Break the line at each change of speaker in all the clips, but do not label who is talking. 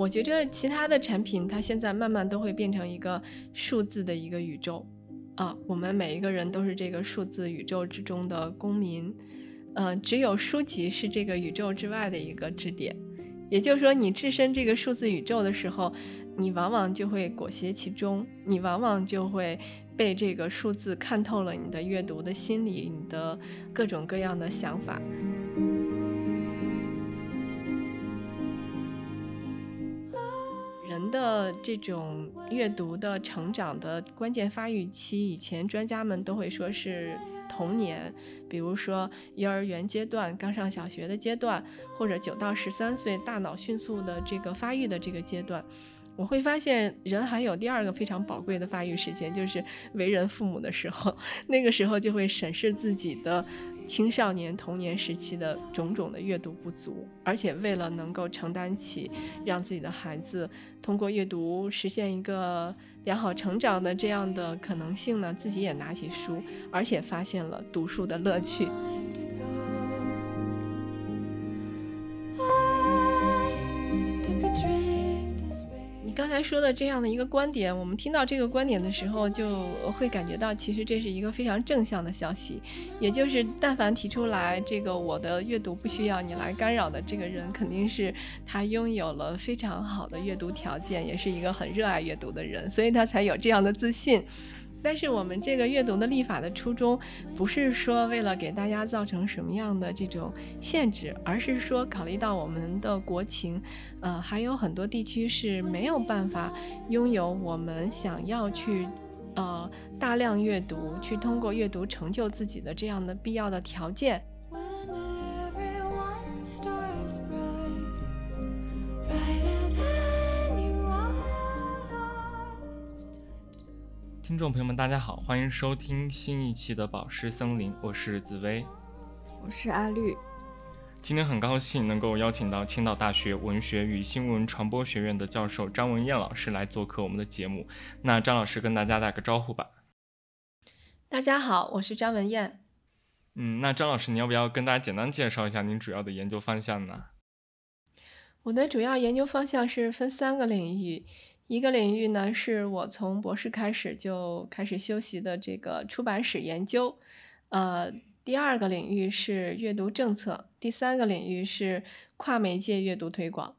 我觉着其他的产品它现在慢慢都会变成一个数字的一个宇宙啊，我们每一个人都是这个数字宇宙之中的公民，呃，只有书籍是这个宇宙之外的一个支点。也就是说，你置身这个数字宇宙的时候，你往往就会裹挟其中，你往往就会被这个数字看透了你的阅读的心理，你的各种各样的想法。的这种阅读的成长的关键发育期，以前专家们都会说是。童年，比如说幼儿园阶段、刚上小学的阶段，或者九到十三岁大脑迅速的这个发育的这个阶段，我会发现人还有第二个非常宝贵的发育时间，就是为人父母的时候，那个时候就会审视自己的。青少年童年时期的种种的阅读不足，而且为了能够承担起让自己的孩子通过阅读实现一个良好成长的这样的可能性呢，自己也拿起书，而且发现了读书的乐趣。刚才说的这样的一个观点，我们听到这个观点的时候，就会感觉到其实这是一个非常正向的消息。也就是，但凡提出来这个我的阅读不需要你来干扰的这个人，肯定是他拥有了非常好的阅读条件，也是一个很热爱阅读的人，所以他才有这样的自信。但是我们这个阅读的立法的初衷，不是说为了给大家造成什么样的这种限制，而是说考虑到我们的国情，呃，还有很多地区是没有办法拥有我们想要去，呃，大量阅读，去通过阅读成就自己的这样的必要的条件。
听众朋友们，大家好，欢迎收听新一期的《宝石森林》，我是紫薇，
我是阿绿。
今天很高兴能够邀请到青岛大学文学与新闻传播学院的教授张文艳老师来做客我们的节目。那张老师跟大家打个招呼吧。
大家好，我是张文艳。
嗯，那张老师，你要不要跟大家简单介绍一下您主要的研究方向呢？
我的主要研究方向是分三个领域。一个领域呢，是我从博士开始就开始修习的这个出版史研究，呃，第二个领域是阅读政策，第三个领域是跨媒介阅读推广。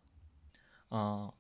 嗯，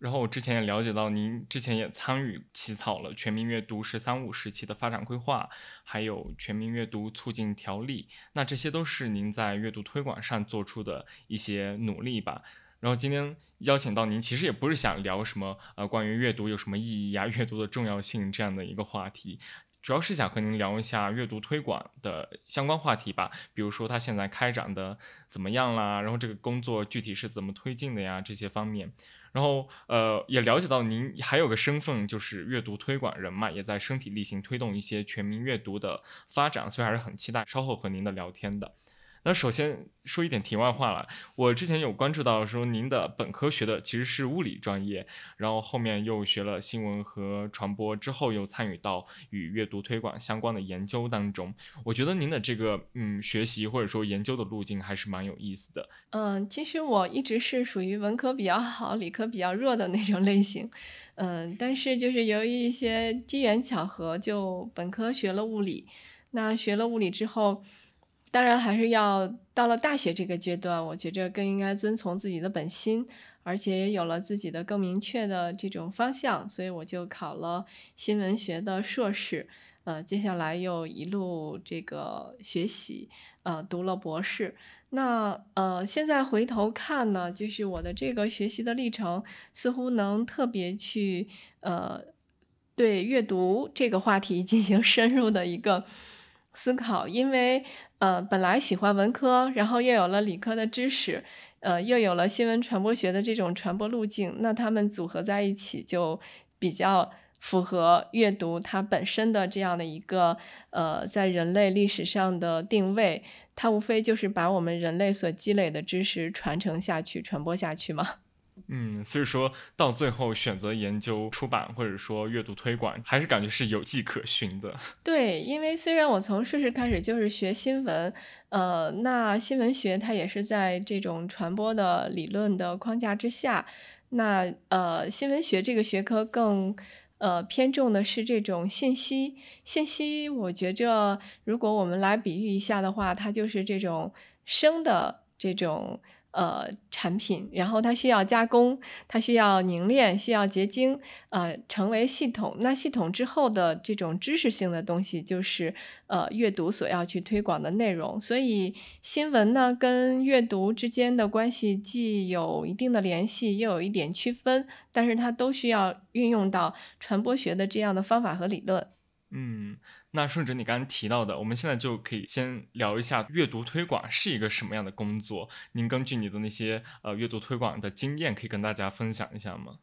然后我之前也了解到，您之前也参与起草了《全民阅读“十三五”时期的发展规划》，还有《全民阅读促进条例》，那这些都是您在阅读推广上做出的一些努力吧？然后今天邀请到您，其实也不是想聊什么呃关于阅读有什么意义呀、阅读的重要性这样的一个话题，主要是想和您聊一下阅读推广的相关话题吧。比如说它现在开展的怎么样啦，然后这个工作具体是怎么推进的呀这些方面。然后呃也了解到您还有个身份就是阅读推广人嘛，也在身体力行推动一些全民阅读的发展，所以还是很期待稍后和您的聊天的。那首先说一点题外话了，我之前有关注到说您的本科学的其实是物理专业，然后后面又学了新闻和传播，之后又参与到与阅读推广相关的研究当中。我觉得您的这个嗯学习或者说研究的路径还是蛮有意思的。
嗯，其实我一直是属于文科比较好，理科比较弱的那种类型。嗯，但是就是由于一些机缘巧合，就本科学了物理。那学了物理之后。当然，还是要到了大学这个阶段，我觉着更应该遵从自己的本心，而且也有了自己的更明确的这种方向，所以我就考了新闻学的硕士，呃，接下来又一路这个学习，呃，读了博士。那呃，现在回头看呢，就是我的这个学习的历程，似乎能特别去呃，对阅读这个话题 进行深入的一个。思考，因为呃，本来喜欢文科，然后又有了理科的知识，呃，又有了新闻传播学的这种传播路径，那他们组合在一起就比较符合阅读它本身的这样的一个呃，在人类历史上的定位，它无非就是把我们人类所积累的知识传承下去、传播下去嘛。
嗯，所以说到最后选择研究出版或者说阅读推广，还是感觉是有迹可循的。
对，因为虽然我从硕士开始就是学新闻，呃，那新闻学它也是在这种传播的理论的框架之下。那呃，新闻学这个学科更呃偏重的是这种信息。信息，我觉着如果我们来比喻一下的话，它就是这种生的这种。呃，产品，然后它需要加工，它需要凝练，需要结晶，呃，成为系统。那系统之后的这种知识性的东西，就是呃阅读所要去推广的内容。所以新闻呢，跟阅读之间的关系既有一定的联系，又有一点区分，但是它都需要运用到传播学的这样的方法和理论。
嗯。那顺着你刚刚提到的，我们现在就可以先聊一下阅读推广是一个什么样的工作。您根据你的那些呃阅读推广的经验，可以跟大家分享一下吗？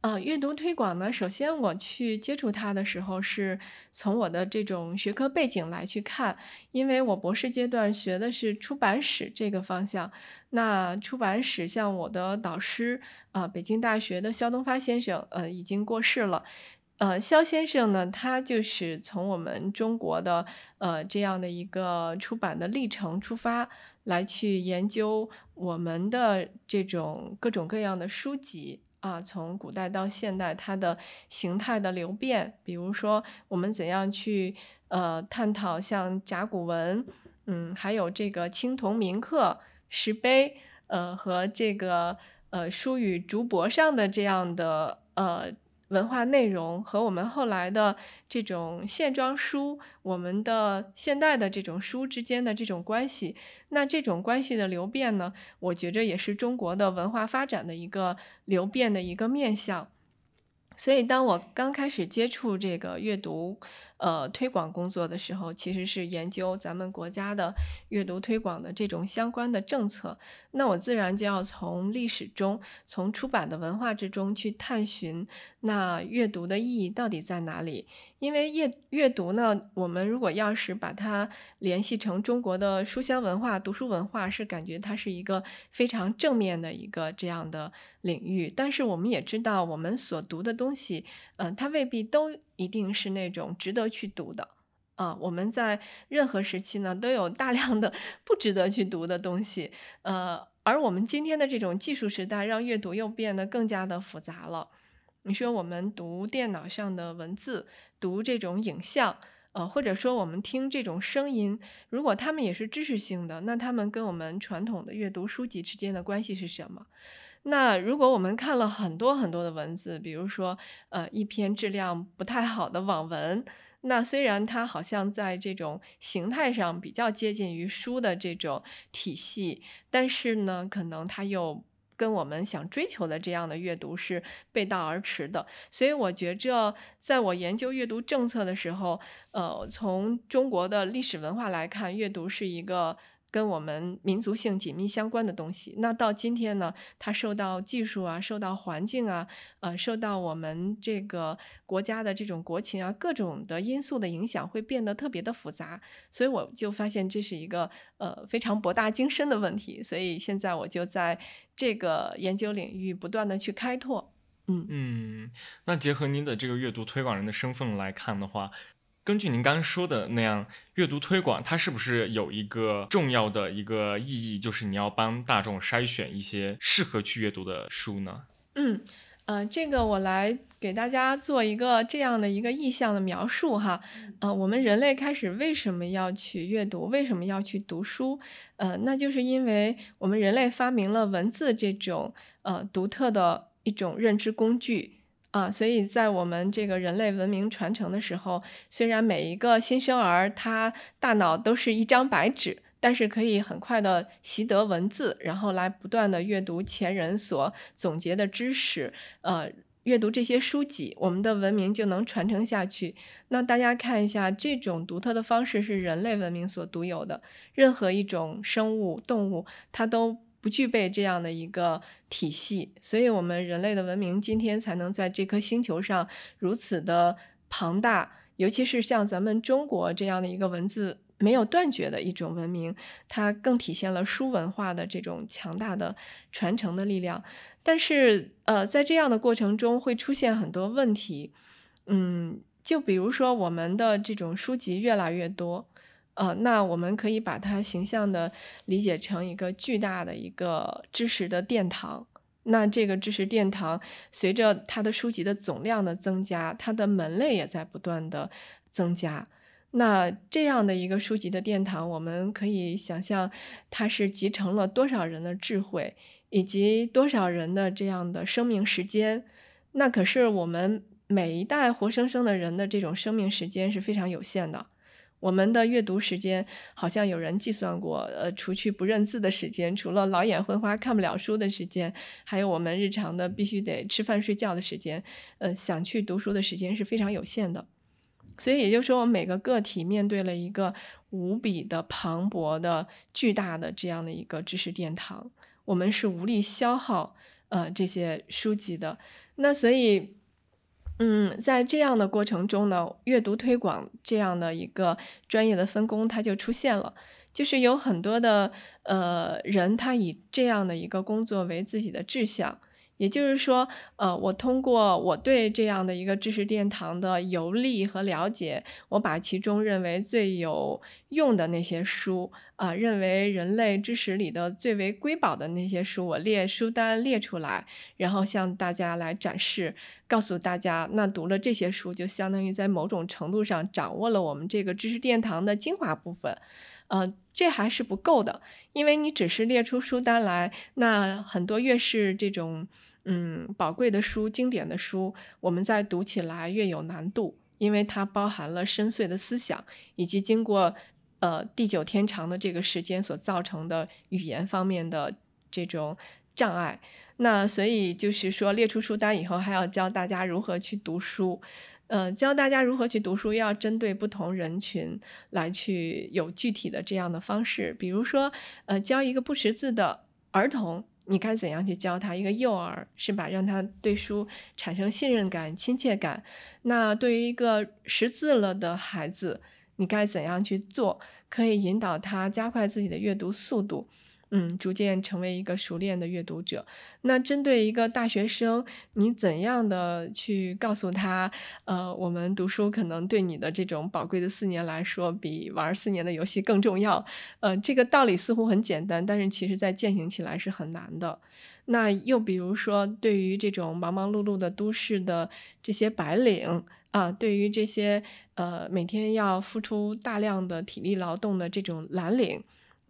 呃，阅读推广呢，首先我去接触它的时候，是从我的这种学科背景来去看，因为我博士阶段学的是出版史这个方向。那出版史，像我的导师啊，北京大学的肖东发先生，呃，已经过世了。呃，肖先生呢，他就是从我们中国的呃这样的一个出版的历程出发，来去研究我们的这种各种各样的书籍啊，从古代到现代它的形态的流变，比如说我们怎样去呃探讨像甲骨文，嗯，还有这个青铜铭刻、石碑，呃和这个呃书与竹帛上的这样的呃。文化内容和我们后来的这种线装书，我们的现代的这种书之间的这种关系，那这种关系的流变呢，我觉着也是中国的文化发展的一个流变的一个面向。所以，当我刚开始接触这个阅读，呃，推广工作的时候，其实是研究咱们国家的阅读推广的这种相关的政策。那我自然就要从历史中，从出版的文化之中去探寻，那阅读的意义到底在哪里？因为阅阅读呢，我们如果要是把它联系成中国的书香文化、读书文化，是感觉它是一个非常正面的一个这样的领域。但是我们也知道，我们所读的东西，嗯，它未必都。一定是那种值得去读的啊！我们在任何时期呢，都有大量的 不值得去读的东西。呃，而我们今天的这种技术时代，让阅读又变得更加的复杂了。你说我们读电脑上的文字，读这种影像，呃，或者说我们听这种声音，如果他们也是知识性的，那他们跟我们传统的阅读书籍之间的关系是什么？那如果我们看了很多很多的文字，比如说，呃，一篇质量不太好的网文，那虽然它好像在这种形态上比较接近于书的这种体系，但是呢，可能它又跟我们想追求的这样的阅读是背道而驰的。所以我觉着，在我研究阅读政策的时候，呃，从中国的历史文化来看，阅读是一个。跟我们民族性紧密相关的东西，那到今天呢，它受到技术啊，受到环境啊，呃，受到我们这个国家的这种国情啊，各种的因素的影响，会变得特别的复杂。所以我就发现这是一个呃非常博大精深的问题。所以现在我就在这个研究领域不断的去开拓。嗯
嗯，那结合您的这个阅读推广人的身份来看的话。根据您刚刚说的那样，阅读推广它是不是有一个重要的一个意义，就是你要帮大众筛选一些适合去阅读的书呢？
嗯，呃，这个我来给大家做一个这样的一个意向的描述哈。呃，我们人类开始为什么要去阅读，为什么要去读书？呃，那就是因为我们人类发明了文字这种呃独特的一种认知工具。啊，所以在我们这个人类文明传承的时候，虽然每一个新生儿他大脑都是一张白纸，但是可以很快的习得文字，然后来不断的阅读前人所总结的知识，呃，阅读这些书籍，我们的文明就能传承下去。那大家看一下，这种独特的方式是人类文明所独有的，任何一种生物动物它都。不具备这样的一个体系，所以我们人类的文明今天才能在这颗星球上如此的庞大。尤其是像咱们中国这样的一个文字没有断绝的一种文明，它更体现了书文化的这种强大的传承的力量。但是，呃，在这样的过程中会出现很多问题，嗯，就比如说我们的这种书籍越来越多。呃，那我们可以把它形象的理解成一个巨大的一个知识的殿堂。那这个知识殿堂随着它的书籍的总量的增加，它的门类也在不断的增加。那这样的一个书籍的殿堂，我们可以想象，它是集成了多少人的智慧，以及多少人的这样的生命时间。那可是我们每一代活生生的人的这种生命时间是非常有限的。我们的阅读时间，好像有人计算过，呃，除去不认字的时间，除了老眼昏花看不了书的时间，还有我们日常的必须得吃饭睡觉的时间，呃，想去读书的时间是非常有限的。所以也就是说，我们每个个体面对了一个无比的磅礴的、巨大的这样的一个知识殿堂，我们是无力消耗呃这些书籍的。那所以，嗯，在这样的过程中呢，阅读推广这样的一个专业的分工，它就出现了，就是有很多的呃人，他以这样的一个工作为自己的志向。也就是说，呃，我通过我对这样的一个知识殿堂的游历和了解，我把其中认为最有用的那些书，啊，认为人类知识里的最为瑰宝的那些书，我列书单列出来，然后向大家来展示，告诉大家，那读了这些书，就相当于在某种程度上掌握了我们这个知识殿堂的精华部分，呃，这还是不够的，因为你只是列出书单来，那很多越是这种。嗯，宝贵的书、经典的书，我们在读起来越有难度，因为它包含了深邃的思想，以及经过呃地久天长的这个时间所造成的语言方面的这种障碍。那所以就是说，列出书单以后，还要教大家如何去读书。呃，教大家如何去读书，要针对不同人群来去有具体的这样的方式。比如说，呃，教一个不识字的儿童。你该怎样去教他？一个幼儿是吧？让他对书产生信任感、亲切感。那对于一个识字了的孩子，你该怎样去做？可以引导他加快自己的阅读速度。嗯，逐渐成为一个熟练的阅读者。那针对一个大学生，你怎样的去告诉他？呃，我们读书可能对你的这种宝贵的四年来说，比玩四年的游戏更重要。呃，这个道理似乎很简单，但是其实在践行起来是很难的。那又比如说，对于这种忙忙碌碌的都市的这些白领啊，对于这些呃每天要付出大量的体力劳动的这种蓝领。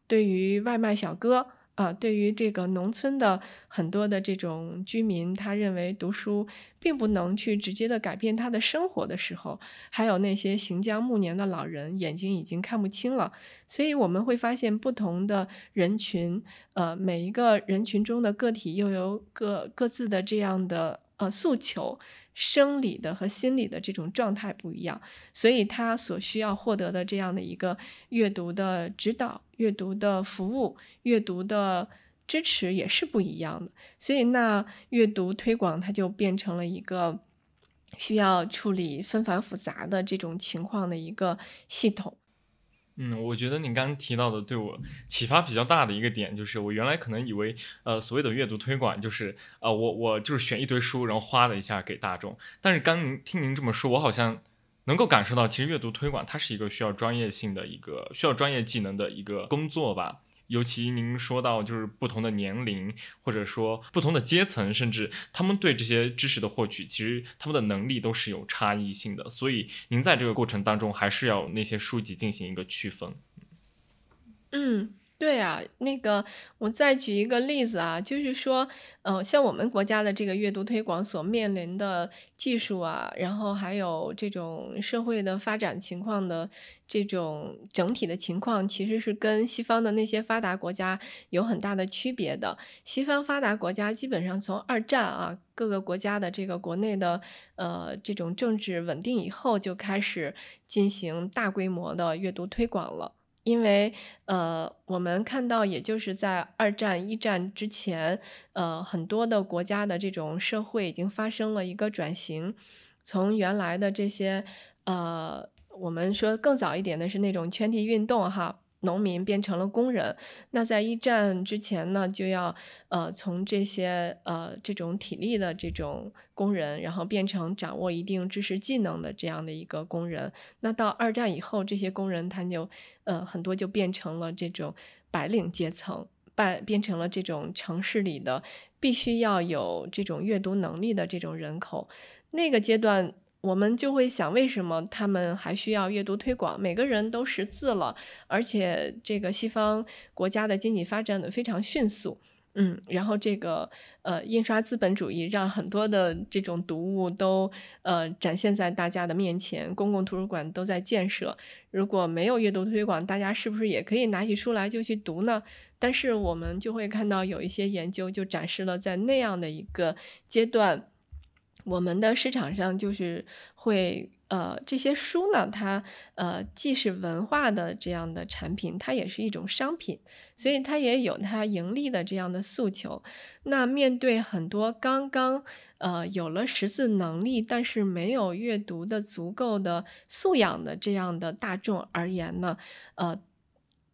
对于外卖小哥啊，对于这个农村的很多的这种居民，他认为读书并不能去直接的改变他的生活的时候，还有那些行将暮年的老人，眼睛已经看不清了。所以我们会发现，不同的人群，呃，每一个人群中的个体又有各各自的这样的呃诉求。生理的和心理的这种状态不一样，所以他所需要获得的这样的一个阅读的指导、阅读的服务、阅读的支持也是不一样的。所以，那阅读推广它就变成了一个需要处理纷繁复杂的这种情况的一个系统。
嗯，我觉得你刚刚提到的对我启发比较大的一个点，就是我原来可能以为，呃，所谓的阅读推广就是，啊，我我就是选一堆书，然后哗的一下给大众。但是刚您听您这么说，我好像能够感受到，其实阅读推广它是一个需要专业性的一个需要专业技能的一个工作吧。尤其您说到，就是不同的年龄，或者说不同的阶层，甚至他们对这些知识的获取，其实他们的能力都是有差异性的。所以您在这个过程当中，还是要那些书籍进行一个区分。
嗯。对啊，那个我再举一个例子啊，就是说，呃，像我们国家的这个阅读推广所面临的技术啊，然后还有这种社会的发展情况的这种整体的情况，其实是跟西方的那些发达国家有很大的区别的。西方发达国家基本上从二战啊，各个国家的这个国内的呃这种政治稳定以后，就开始进行大规模的阅读推广了。因为，呃，我们看到，也就是在二战、一战之前，呃，很多的国家的这种社会已经发生了一个转型，从原来的这些，呃，我们说更早一点的是那种圈地运动，哈。农民变成了工人，那在一战之前呢，就要呃从这些呃这种体力的这种工人，然后变成掌握一定知识技能的这样的一个工人。那到二战以后，这些工人他就呃很多就变成了这种白领阶层。办变成了这种城市里的必须要有这种阅读能力的这种人口。那个阶段，我们就会想，为什么他们还需要阅读推广？每个人都识字了，而且这个西方国家的经济发展的非常迅速。嗯，然后这个呃，印刷资本主义让很多的这种读物都呃展现在大家的面前，公共图书馆都在建设。如果没有阅读推广，大家是不是也可以拿起书来就去读呢？但是我们就会看到有一些研究就展示了，在那样的一个阶段，我们的市场上就是会。呃，这些书呢，它呃既是文化的这样的产品，它也是一种商品，所以它也有它盈利的这样的诉求。那面对很多刚刚呃有了识字能力，但是没有阅读的足够的素养的这样的大众而言呢，呃，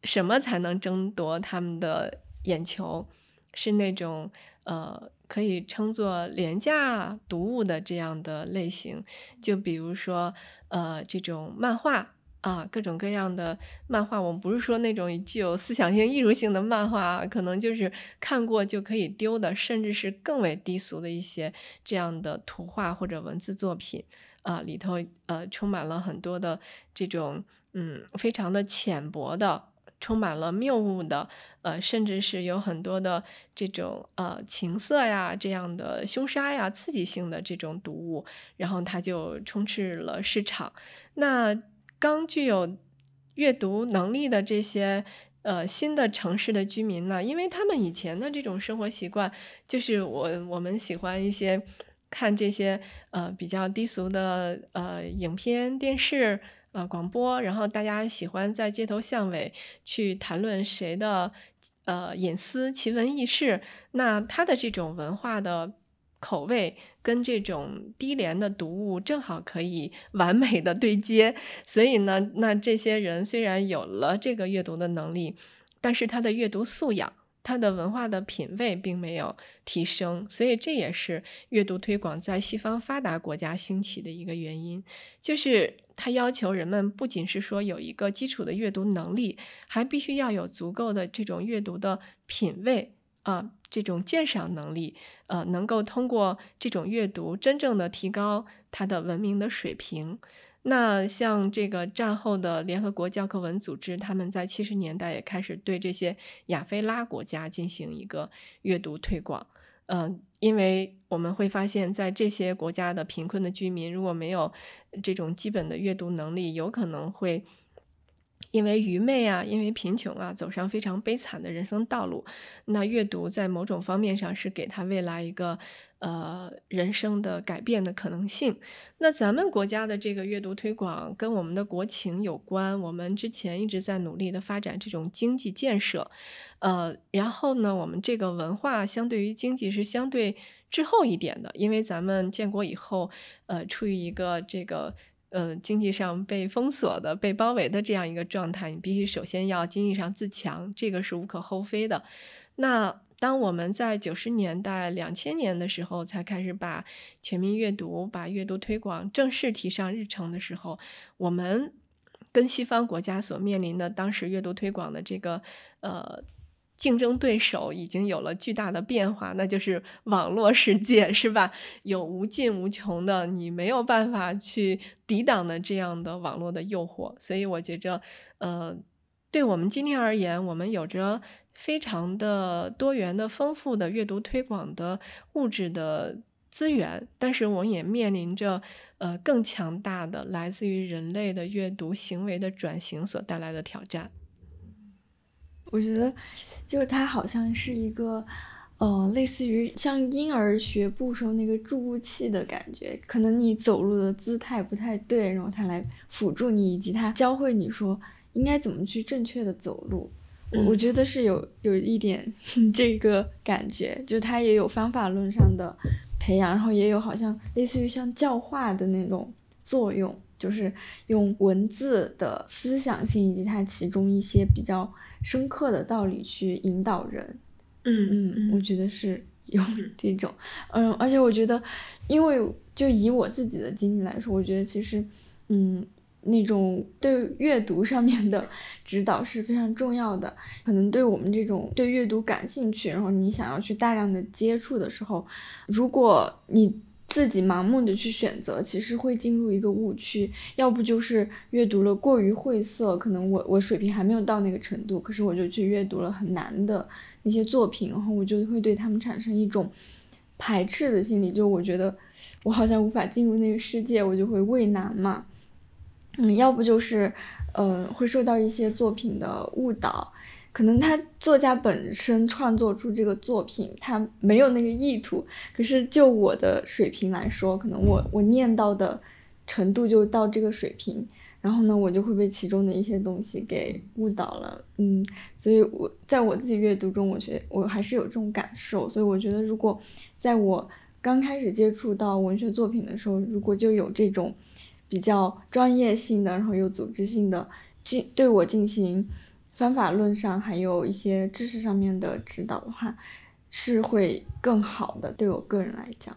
什么才能争夺他们的眼球？是那种呃。可以称作廉价读物的这样的类型，就比如说，呃，这种漫画啊，各种各样的漫画。我们不是说那种具有思想性、艺术性的漫画，可能就是看过就可以丢的，甚至是更为低俗的一些这样的图画或者文字作品啊，里头呃充满了很多的这种嗯非常的浅薄的。充满了谬误的，呃，甚至是有很多的这种呃情色呀、这样的凶杀呀、刺激性的这种毒物，然后它就充斥了市场。那刚具有阅读能力的这些呃新的城市的居民呢，因为他们以前的这种生活习惯，就是我我们喜欢一些看这些呃比较低俗的呃影片电视。呃，广播，然后大家喜欢在街头巷尾去谈论谁的呃隐私、奇闻异事，那他的这种文化的口味跟这种低廉的读物正好可以 完美的对接，所以呢，那这些人虽然有了这个阅读的能力，但是他的阅读素养。他的文化的品味并没有提升，所以这也是阅读推广在西方发达国家兴起的一个原因，就是它要求人们不仅是说有一个基础的阅读能力，还必须要有足够的这种阅读的品味啊，这种鉴赏能力，呃，能够通过这种阅读真正的提高他的文明的水平。那像这个战后的联合国教科文组织，他们在七十年代也开始对这些亚非拉国家进行一个阅读推广。嗯，因为我们会发现，在这些国家的贫困的居民如果没有这种基本的阅读能力，有可能会。因为愚昧啊，因为贫穷啊，走上非常悲惨的人生道路。那阅读在某种方面上是给他未来一个呃人生的改变的可能性。那咱们国家的这个阅读推广跟我们的国情有关。我们之前一直在努力的发展这种经济建设，呃，然后呢，我们这个文化相对于经济是相对滞后一点的，因为咱们建国以后，呃，处于一个这个。呃，经济上被封锁的、被包围的这样一个状态，你必须首先要经济上自强，这个是无可厚非的。那当我们在九十年代、两千年的时候才开始把全民阅读、把阅读推广正式提上日程的时候，我们跟西方国家所面临的当时阅读推广的这个呃。竞争对手已经有了巨大的变化，那就是网络世界，是吧？有无尽无穷的你没有办法去抵挡的这样的网络的诱惑。所以我觉着，呃，对我们今天而言，我们有着非常的多元的、丰富的阅读推广的物质的资源，但是我们也面临着呃更强大的来自于人类的阅读行为的转型所带来的挑战。
我觉得，就是它好像是一个，呃，类似于像婴儿学步时候那个助步器的感觉。可能你走路的姿态不太对，然后它来辅助你，以及它教会你说应该怎么去正确的走路。我我觉得是有有一点 这个感觉，就它也有方法论上的培养，然后也有好像类似于像教化的那种作用，就是用文字的思想性以及它其中一些比较。深刻的道理去引导人，
嗯
嗯，我觉得是有 这种，嗯，而且我觉得，因为就以我自己的经历来说，我觉得其实，嗯，那种对阅读上面的指导是非常重要的。可能对我们这种对阅读感兴趣，然后你想要去大量的接触的时候，如果你自己盲目的去选择，其实会进入一个误区。要不就是阅读了过于晦涩，可能我我水平还没有到那个程度，可是我就去阅读了很难的那些作品，然后我就会对他们产生一种排斥的心理，就我觉得我好像无法进入那个世界，我就会畏难嘛。嗯，要不就是，嗯，会受到一些作品的误导，可能他作家本身创作出这个作品，他没有那个意图，可是就我的水平来说，可能我我念到的程度就到这个水平，然后呢，我就会被其中的一些东西给误导了，嗯，所以我在我自己阅读中，我觉得我还是有这种感受，所以我觉得如果在我刚开始接触到文学作品的时候，如果就有这种。比较专业性的，然后有组织性的进对我进行方法论上还有一些知识上面的指导的话，是会更好的。对我个人来讲，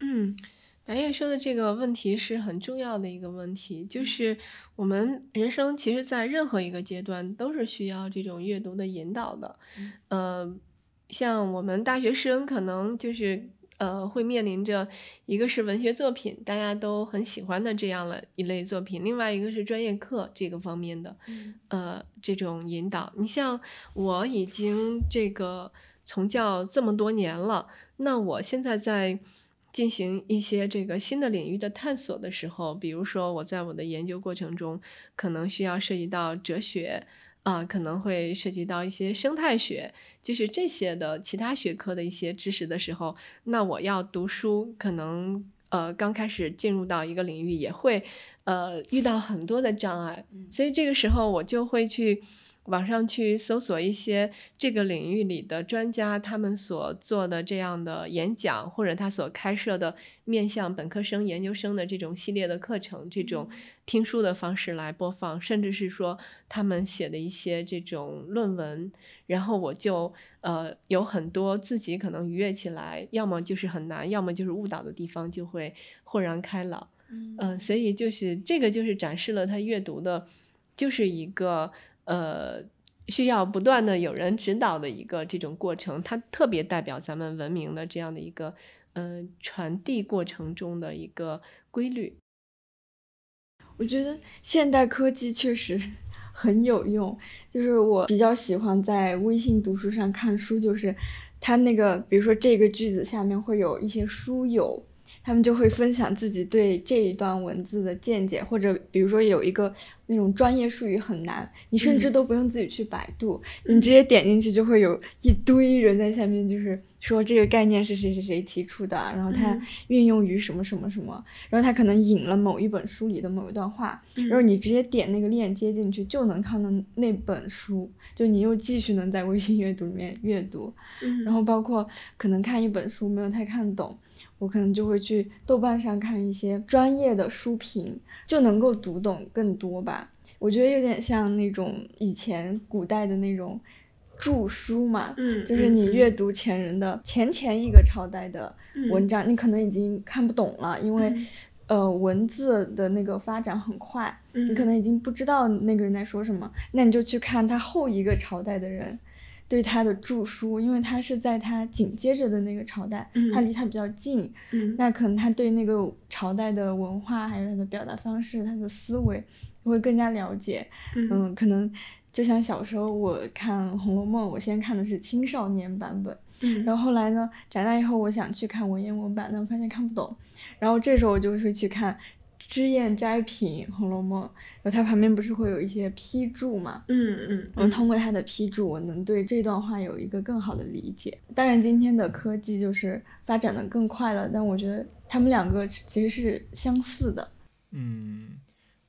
嗯，白夜说的这个问题是很重要的一个问题，就是我们人生其实在任何一个阶段都是需要这种阅读的引导的。呃，像我们大学生可能就是。呃，会面临着一个是文学作品，大家都很喜欢的这样的一类作品，另外一个是专业课这个方面的，呃，这种引导。你像我已经这个从教这么多年了，那我现在在进行一些这个新的领域的探索的时候，比如说我在我的研究过程中，可能需要涉及到哲学。啊，可能会涉及到一些生态学，就是这些的其他学科的一些知识的时候，那我要读书，可能呃刚开始进入到一个领域也会呃遇到很多的障碍，所以这个时候我就会去。网上去搜索一些这个领域里的专家，他们所做的这样的演讲，或者他所开设的面向本科生、研究生的这种系列的课程，这种听书的方式来播放，甚至是说他们写的一些这种论文，然后我就呃有很多自己可能愉悦起来，要么就是很难，要么就是误导的地方，就会豁然开朗。嗯，所以就是这个就是展示了他阅读的，就是一个。呃，需要不断的有人指导的一个这种过程，它特别代表咱们文明的这样的一个呃传递过程中的一个规律。
我觉得现代科技确实 很有用，就是我比较喜欢在微信读书上看书，就是它那个，比如说这个句子下面会有一些书友。他们就会分享自己对这一段文字的见解，或者比如说有一个那种专业术语很难，你甚至都不用自己去百度，你直接点进去就会有一堆人在下面，就是说这个概念是谁谁谁提出的，然后它运用于什么什么什么，然后他可能引了某一本书里的某一段话，然后你直接点那个链接进去就能看到那本书，就你又继续能在微信阅读里面阅读，然后包括可能看一本书没有太看懂。我可能就会去豆瓣上看一些专业的书评，就能够读懂更多吧。我觉得有点像那种以前古代的那种著书嘛，
嗯，
就是你阅读前人的前前一个朝代的文章，你可能已经看不懂了，因为呃文字的那个发展很快，你可能已经不知道那个人在说什么，那你就去看他后一个朝代的人。对他的著书，因为他是在他紧接着的那个朝代，他离他比较近，那可能他对那个朝代的文化，还有他的表达方式，他的思维会更加了解。嗯，可能就像小时候我看《红楼梦》，我先看的是青少年版本，然后后来呢，长大以后我想去看文言文版，但发现看不懂，然后这时候我就会去看。脂砚斋品《红楼梦》，然后它旁边不是会有一些批注嘛？
嗯嗯。
我通过它的批注，我能对这段话有一个更好的理解。当然，今天的科技就是发展的更快了，但我觉得他们两个其实是相似的。
嗯，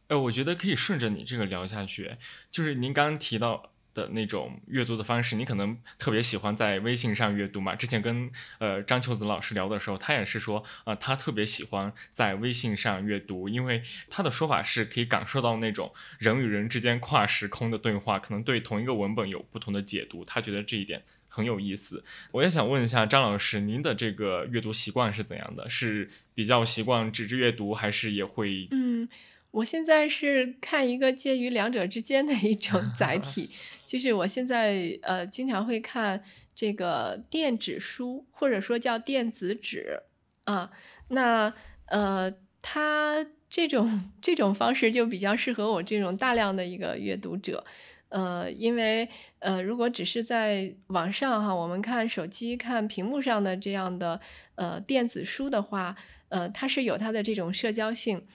哎，我觉得可以顺着你这个聊下去，就是您刚刚提到。的那种阅读的方式，你可能特别喜欢在微信上阅读嘛？之前跟呃张秋子老师聊的时候，他也是说，呃，他特别喜欢在微信上阅读，因为他的说法是可以感受到那种人与人之间跨时空的对话，可能对同一个文本有不同的解读，他觉得这一点很有意思。我也想问一下张老师，您的这个阅读习惯是怎样的？是比较习惯纸质阅读，还是也会？
嗯。我现在是看一个介于两者之间的一种 载体，就是我现在呃经常会看这个电子书，或者说叫电子纸啊。那呃，它这种这种方式就比较适合我这种大量的一个阅读者。呃，因为呃，如果只是在网上哈，我们看手机看屏幕上的这样的呃电子书的话，呃，它是有它的这种社交性，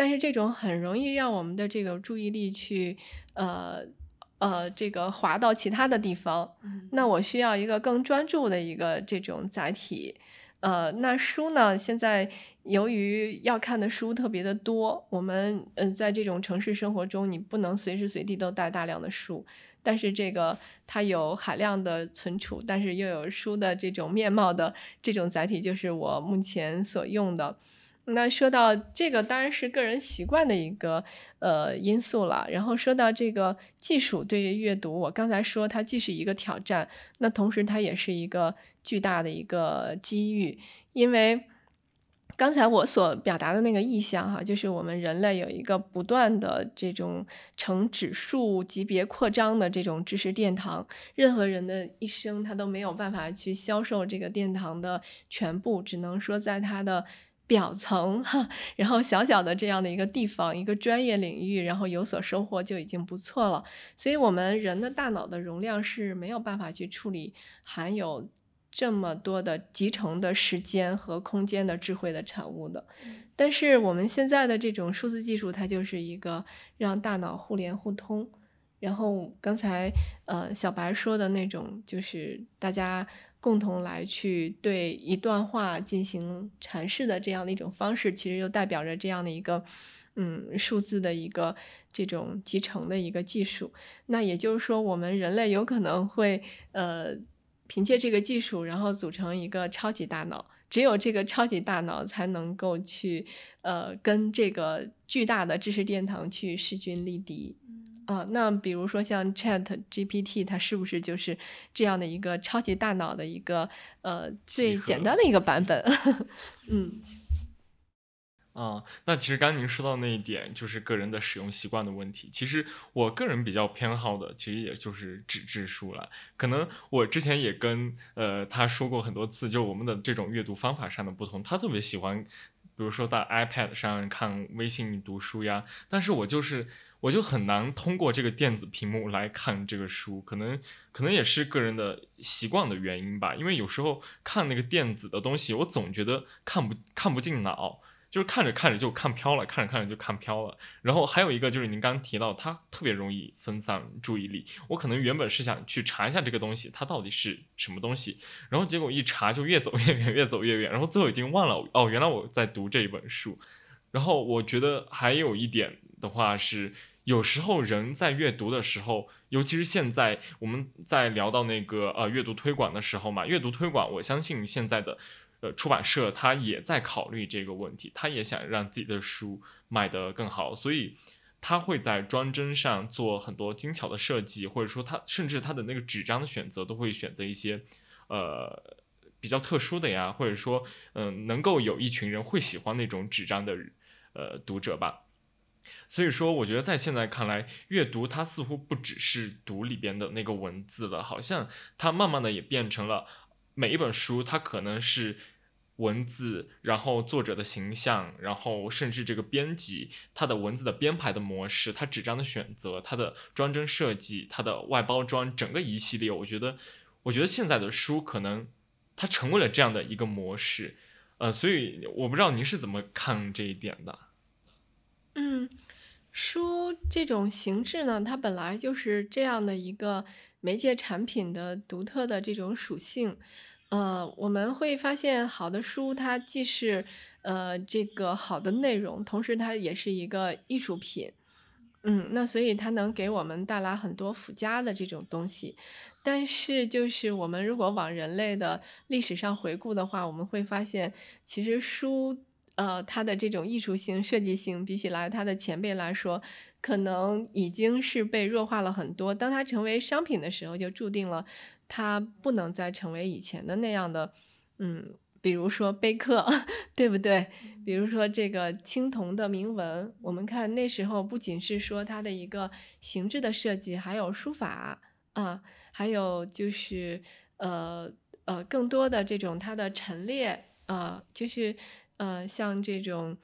但是这种很容易让我们的这个注意力去呃呃这个滑到其他的地方。那我需要一个更专注的一个这种载体。呃，那书呢？现在由于要看的书特别的多，我们嗯，在这种城市生活中，你不能随时随地都带大量的书。但是这个它有海量的存储，但是又有书的这种面貌的这种载体，就是我目前所用的。那说到这个，当然是个人习惯的一个呃因素了。然后说到这个技术对于阅读，我刚才说它既是一个挑战，那同时它也是一个巨大的一个机遇。因为刚才我所表达的那个意向哈，就是我们人类有一个不断的这种呈指数级别扩张的这种知识殿堂，任何人的一生他都没有办法去销售这个殿堂的全部，只能说在他的。表层，然后小小的这样的一个地方，一个专业领域，然后有所收获就已经不错了。所以，我们人的大脑的容量是没有办法去处理含有这么多的集成的时间和空间的智慧的产物的。但是，我们现在的这种数字技术，它就是一个让大脑互联互通。然后，刚才呃小白说的那种，就是大家。共同来去对一段话进行阐释的这样的一种方式，其实就代表着这样的一个，嗯，数字的一个这种集成的一个技术。那也就是说，我们人类有可能会，呃，凭借这个技术，然后组成一个超级大脑。只有这个超级大脑才能够去，呃，跟这个巨大的知识殿堂去势均力敌。啊，那比如说像 Chat GPT，它是不是就是这样的一个超级大脑的一个呃最简单的一个版本？嗯，
啊，那其实刚刚您说到那一点，就是个人的使用习惯的问题。其实我个人比较偏好的，其实也就是纸质书了。可能我之前也跟呃他说过很多次，就我们的这种阅读方法上的不同。他特别喜欢，比如说在 iPad 上看微信读书呀，但是我就是。我就很难通过这个电子屏幕来看这个书，可能可能也是个人的习惯的原因吧。因为有时候看那个电子的东西，我总觉得看不看不进脑，就是看着看着就看飘了，看着看着就看飘了。然后还有一个就是您刚刚提到，它特别容易分散注意力。我可能原本是想去查一下这个东西它到底是什么东西，然后结果一查就越走越远，越走越远，然后最后已经忘了哦，原来我在读这一本书。然后我觉得还有一点的话是。有时候人在阅读的时候，尤其是现在我们在聊到那个呃阅读推广的时候嘛，阅读推广，我相信现在的呃出版社他也在考虑这个问题，他也想让自己的书卖得更好，所以他会在装帧上做很多精巧的设计，或者说他甚至他的那个纸张的选择都会选择一些呃比较特殊的呀，或者说嗯能够有一群人会喜欢那种纸张的呃读者吧。所以说，我觉得在现在看来，阅读它似乎不只是读里边的那个文字了，好像它慢慢的也变成了每一本书，它可能是文字，然后作者的形象，然后甚至这个编辑他的文字的编排的模式，他纸张的选择，他的装帧设计，它的外包装，整个一系列，我觉得，我觉得现在的书可能它成为了这样的一个模式，呃，所以我不知道您是怎么看这一点的。
嗯，书这种形式呢，它本来就是这样的一个媒介产品的独特的这种属性。呃，我们会发现，好的书它既是呃这个好的内容，同时它也是一个艺术品。嗯，那所以它能给我们带来很多附加的这种东西。但是，就是我们如果往人类的历史上回顾的话，我们会发现，其实书。呃，它的这种艺术性、设计性，比起来它的前辈来说，可能已经是被弱化了很多。当它成为商品的时候，就注定了它不能再成为以前的那样的，嗯，比如说碑刻，对不对？比如说这个青铜的铭文，我们看那时候不仅是说它的一个形制的设计，还有书法啊，还有就是呃呃更多的这种它的陈列啊，就是呃像这种。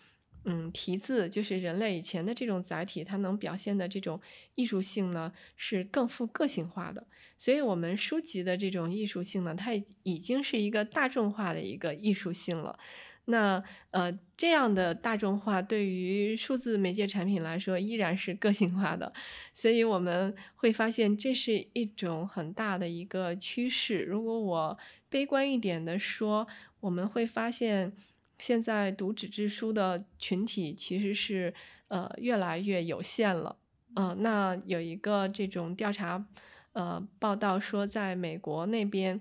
嗯，题字就是人类以前的这种载体，它能表现的这种艺术性呢，是更富个性化的。所以，我们书籍的这种艺术性呢，它已经是一个大众化的一个艺术性了。那呃，这样的大众化对于数字媒介产品来说，依然是个性化的。所以，我们会发现这是一种很大的一个趋势。如果我悲观一点的说，我们会发现。现在读纸质书的群体其实是呃越来越有限了，嗯，那有一个这种调查，呃，报道说，在美国那边，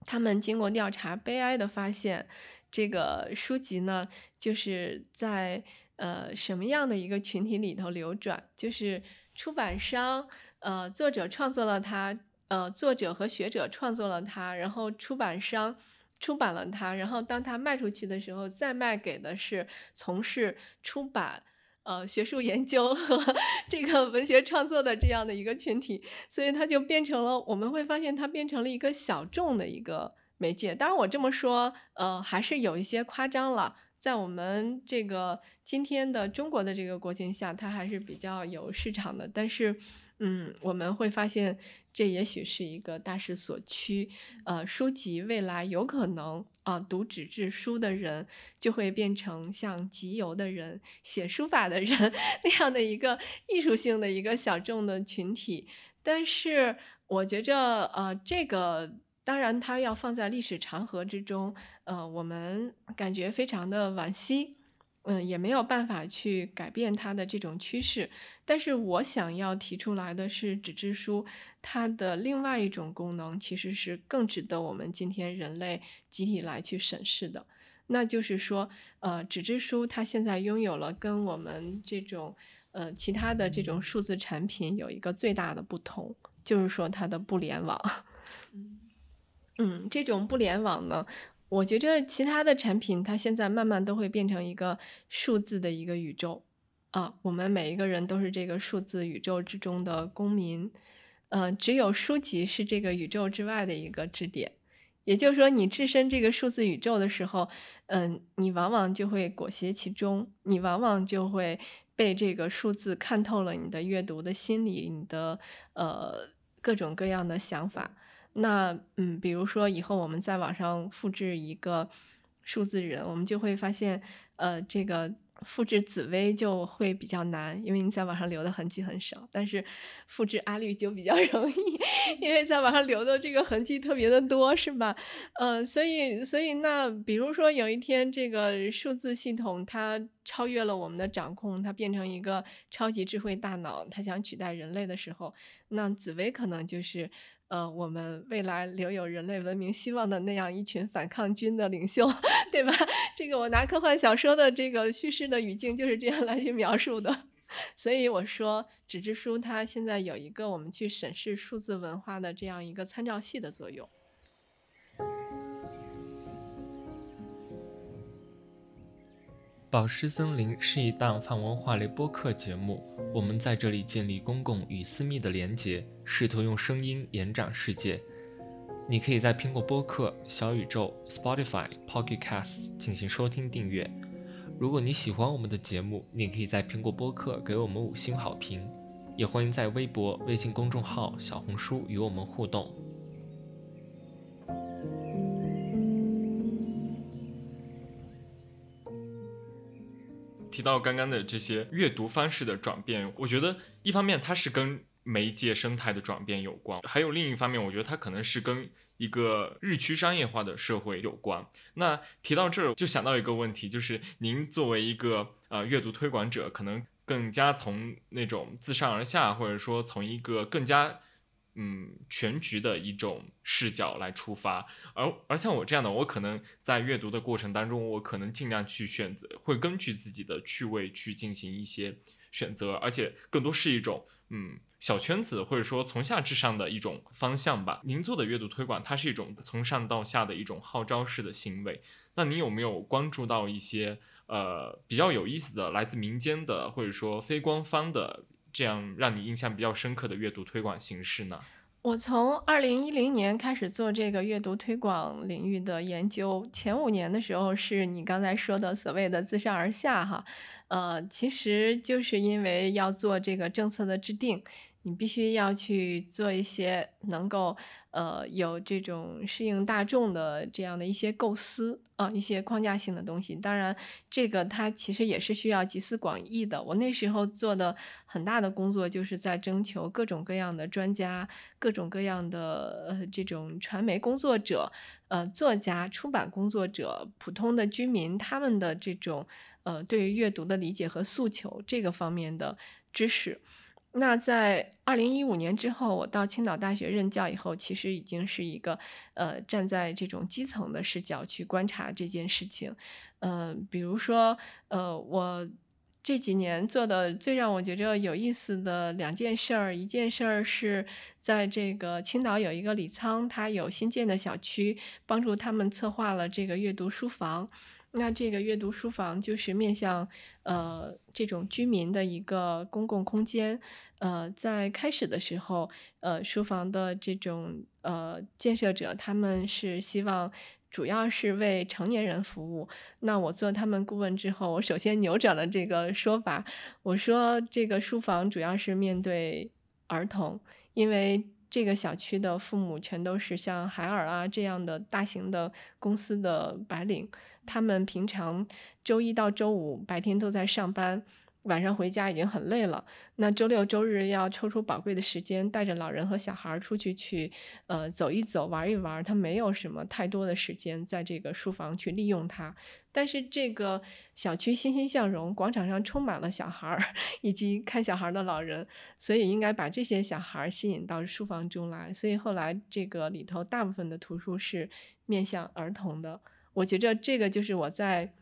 他们经过调查，悲哀的发现，这个书籍呢，就是在呃什么样的一个群体里头流转，就是出版商，呃，作者创作了它，呃，作者和学者创作了它，然后出版商。出版了它，然后当它卖出去的时候，再卖给的是从事出版、呃学术研究和 这个文学创作的这样的一个群体，所以它就变成了我们会发现它变成了一个小众的一个媒介。当然，我这么说，呃，还是有一些夸张了。在我们这个今天的中国的这个国情下，它还是比较有市场的。但是，嗯，我们会发现，这也许是一个大势所趋。呃，书籍未来有可能啊，读纸质书的人就会变成像集邮的人、写书法的人 那样的一个艺术性的一个小众的群体。但是，我觉着，呃，这个。当然，它要放在历史长河之中，呃，我们感觉非常的惋惜，嗯，也没有办法去改变它的这种趋势。但是我想要提出来的是，纸质书它的另外一种功能，其实是更值得我们今天人类集体来去审视的。那就是说，呃，纸质书它现在拥有了跟我们这种呃其他的这种数字产品有一个最大的不同，就是说它的不联网。嗯，这种不联网呢，我觉着其他的产品它现在慢慢都会变成一个数字的一个宇宙啊，我们每一个人都是这个数字宇宙之中的公民，嗯，只有书籍是这个宇宙之外的一个支点，也就是说，你置身这个数字宇宙的时候，嗯，你往往就会裹挟其中，你往往就会被这个数字看透了你的阅读的心理，你的呃各种各样的想法。那嗯，比如说以后我们在网上复制一个数字人，我们就会发现，呃，这个复制紫薇就会比较难，因为你在网上留的痕迹很少。但是复制阿绿就比较 容易，因为在网上留的这个痕迹特别的多，是吧？呃，所以所以那比如说有一天这个数字系统它超越了我们的掌控，它变成一个超级智慧大脑，它想取代人类的时候，那紫薇可能就是。呃，我们未来留有人类文明希望的那样一群反抗军的领袖，对吧？这个我拿科幻小说的这个叙事的语境就是这样来去描述的。所以我说，纸质书它现在有一个我们去审视数字文化的这样一个参照系的作用。
宝石森林是一档泛文化类播客节目，我们在这里建立公共与私密的连结，试图用声音延展世界。你可以在苹果播客、小宇宙、Spotify、Pocket Casts 进行收听订阅。如果你喜欢我们的节目，你可以在苹果播客给我们五星好评，也欢迎在微博、微信公众号、小红书与我们互动。提到刚刚的这些阅读方式的转变，我觉得一方面它是跟媒介生态的转变有关，还有另一方面，我觉得它可能是跟一个日趋商业化的社会有关。那提到这儿，就想到一个问题，就是您作为一个呃阅读推广者，可能更加从那种自上而下，或者说从一个更加。嗯，全局的一种视角来出发，而而像我这样的，我可能在阅读的过程当中，我可能尽量去选择，会根据自己的趣味去进行一些选择，而且更多是一种嗯小圈子或者说从下至上的一种方向吧。您做的阅读推广，它是一种从上到下的一种号召式的行为。那您有没有关注到一些呃比较有意思的来自民间的或者说非官方的这样让你印象比较深刻的阅读推广形式呢？
我从二零一零年开始做这个阅读推广领域的研究，前五年的时候是你刚才说的所谓的自上而下哈，呃，其实就是因为要做这个政策的制定。你必须要去做一些能够，呃，有这种适应大众的这样的一些构思啊，一些框架性的东西。当然，这个它其实也是需要集思广益的。我那时候做的很大的工作，就是在征求各种各样的专家、各种各样的呃这种传媒工作者、呃作家、出版工作者、普通的居民他们的这种呃对于阅读的理解和诉求这个方面的知识。那在二零一五年之后，我到青岛大学任教以后，其实已经是一个呃站在这种基层的视角去观察这件事情。呃，比如说，呃，我这几年做的最让我觉着有意思的两件事儿，一件事儿是在这个青岛有一个李沧，他有新建的小区，帮助他们策划了这个阅读书房。那这个阅读书房就是面向呃这种居民的一个公共空间，呃，在开始的时候，呃，书房的这种呃建设者他们是希望主要是为成年人服务。那我做他们顾问之后，我首先扭转了这个说法，我说这个书房主要是面对儿童，因为。这个小区的父母全都是像海尔啊这样的大型的公司的白领，他们平常周一到周五白天都在上班。晚上回家已经很累了，那周六周日要抽出宝贵的时间，带着老人和小孩出去去，呃，走一走，玩一玩。他没有什么太多的时间在这个书房去利用它。但是这个小区欣欣向荣，广场上充满了小孩 以及看小孩的老人，所以应该把这些小孩吸引到书房中来。所以后来这个里头大部分的图书是面向儿童的。我觉着这个就是我在。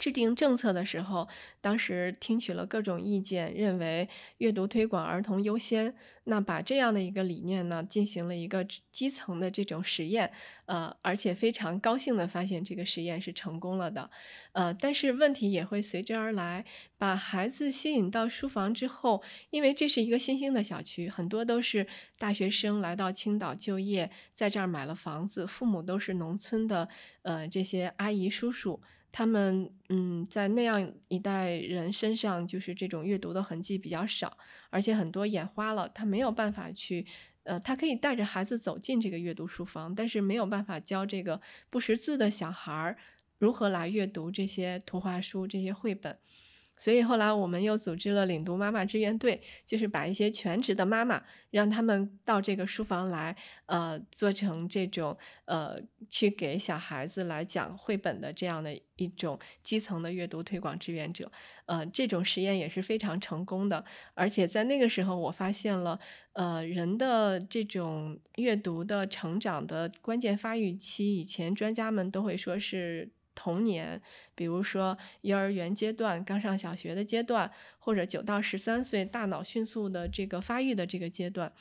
制定政策的时候，当时听取了各种意见，认为阅读推广儿童优先。那把这样的一个理念呢，进行了一个基层的这种实验，呃，而且非常高兴的发现这个实验是成功了的。呃，但是问题也会随之而来。把孩子吸引到书房之后，因为这是一个新兴的小区，很多都是大学生来到青岛就业，在这儿买了房子，父母都是农村的，呃，这些阿姨叔叔。他们嗯，在那样一代人身上，就是这种阅读的痕迹比较少，而且很多眼花了，他没有办法去，呃，他可以带着孩子走进这个阅读书房，但是没有办法教这个不识字的小孩儿如何来阅读这些图画书、这些绘本。所以后来我们又组织了领读妈妈志愿队，就是把一些全职的妈妈让他们到这个书房来，呃，做成这种呃，去给小孩子来讲绘本的这样的一种基层的阅读推广志愿者。呃，这种实验也是非常成功的，而且在那个时候我发现了，呃，人的这种阅读的成长的关键发育期，以前专家们都会说是。童年，比如说幼儿园阶段、刚上小学的阶段，或者九到十三岁大脑迅速的这个发育的这个阶段，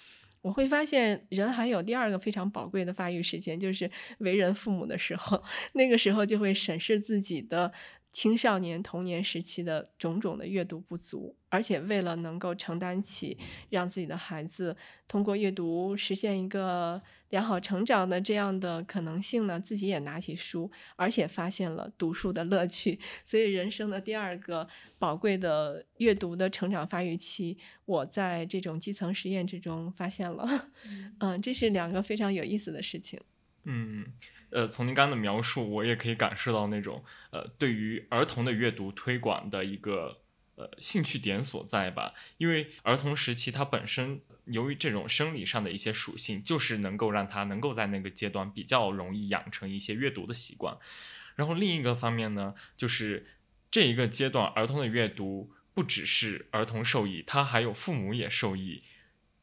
我会发现人还有第二个非常宝贵的发育时间，就是为人父母的时候，那个时候就会审视自己的。青少年童年时期的种种的阅读不足，而且为了能够承担起让自己的孩子通过阅读实现一个良好成长的这样的可能性呢，自己也拿起书，而且发现了读书的乐趣。所以，人生的第二个宝贵的阅读的成长发育期，我在这种基层实验之中发现了。嗯，这是两个非常有意思的事情。
嗯。呃，从您刚刚的描述，我也可以感受到那种呃，对于儿童的阅读推广的一个呃兴趣点所在吧。因为儿童时期他本身由于这种生理上的一些属性，就是能够让他能够在那个阶段比较容易养成一些阅读的习惯。然后另一个方面呢，就是这一个阶段儿童的阅读不只是儿童受益，他还有父母也受益。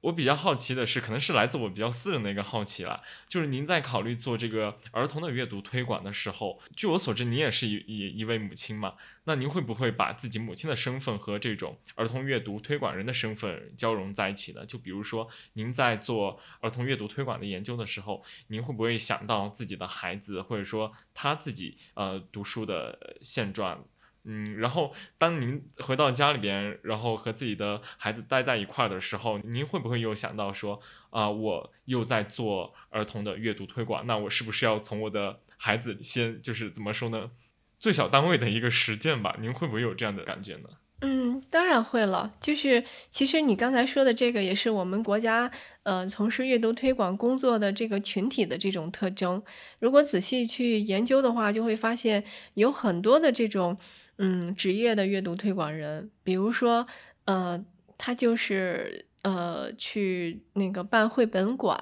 我比较好奇的是，可能是来自我比较私人的一个好奇了，就是您在考虑做这个儿童的阅读推广的时候，据我所知，您也是一一一位母亲嘛，那您会不会把自己母亲的身份和这种儿童阅读推广人的身份交融在一起呢？就比如说，您在做儿童阅读推广的研究的时候，您会不会想到自己的孩子，或者说他自己呃读书的现状？嗯，然后当您回到家里边，然后和自己的孩子待在一块儿的时候，您会不会又想到说，啊，我又在做儿童的阅读推广，那我是不是要从我的孩子先，就是怎么说呢，最小单位的一个实践吧？您会不会有这样的感觉呢？
嗯，当然会了。就是其实你刚才说的这个，也是我们国家呃从事阅读推广工作的这个群体的这种特征。如果仔细去研究的话，就会发现有很多的这种。嗯，职业的阅读推广人，比如说，呃，他就是呃去那个办绘本馆，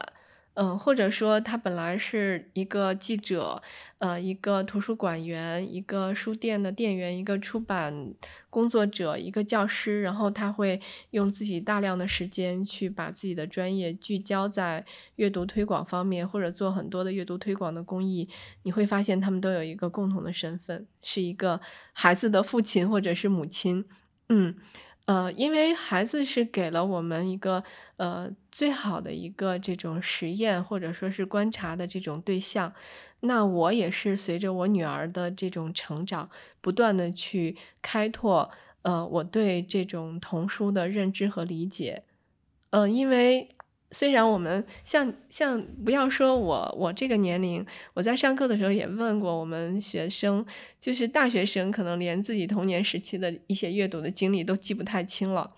嗯，或者说他本来是一个记者，呃，一个图书馆员，一个书店的店员，一个出版工作者，一个教师，然后他会用自己大量的时间去把自己的专业聚焦在阅读推广方面，或者做很多的阅读推广的公益。你会发现他们都有一个共同的身份，是一个孩子的父亲或者是母亲。嗯，呃，因为孩子是给了我们一个呃最好的一个这种实验或者说是观察的这种对象。那我也是随着我女儿的这种成长，不断的去开拓呃我对这种童书的认知和理解。嗯，因为。虽然我们像像不要说我我这个年龄，我在上课的时候也问过我们学生，就是大学生可能连自己童年时期的一些阅读的经历都记不太清了，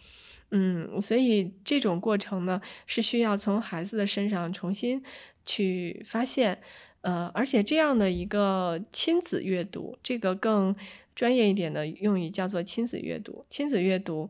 嗯，所以这种过程呢是需要从孩子的身上重新去发现，呃，而且这样的一个亲子阅读，这个更专业一点的用语叫做亲子阅读，亲子阅读。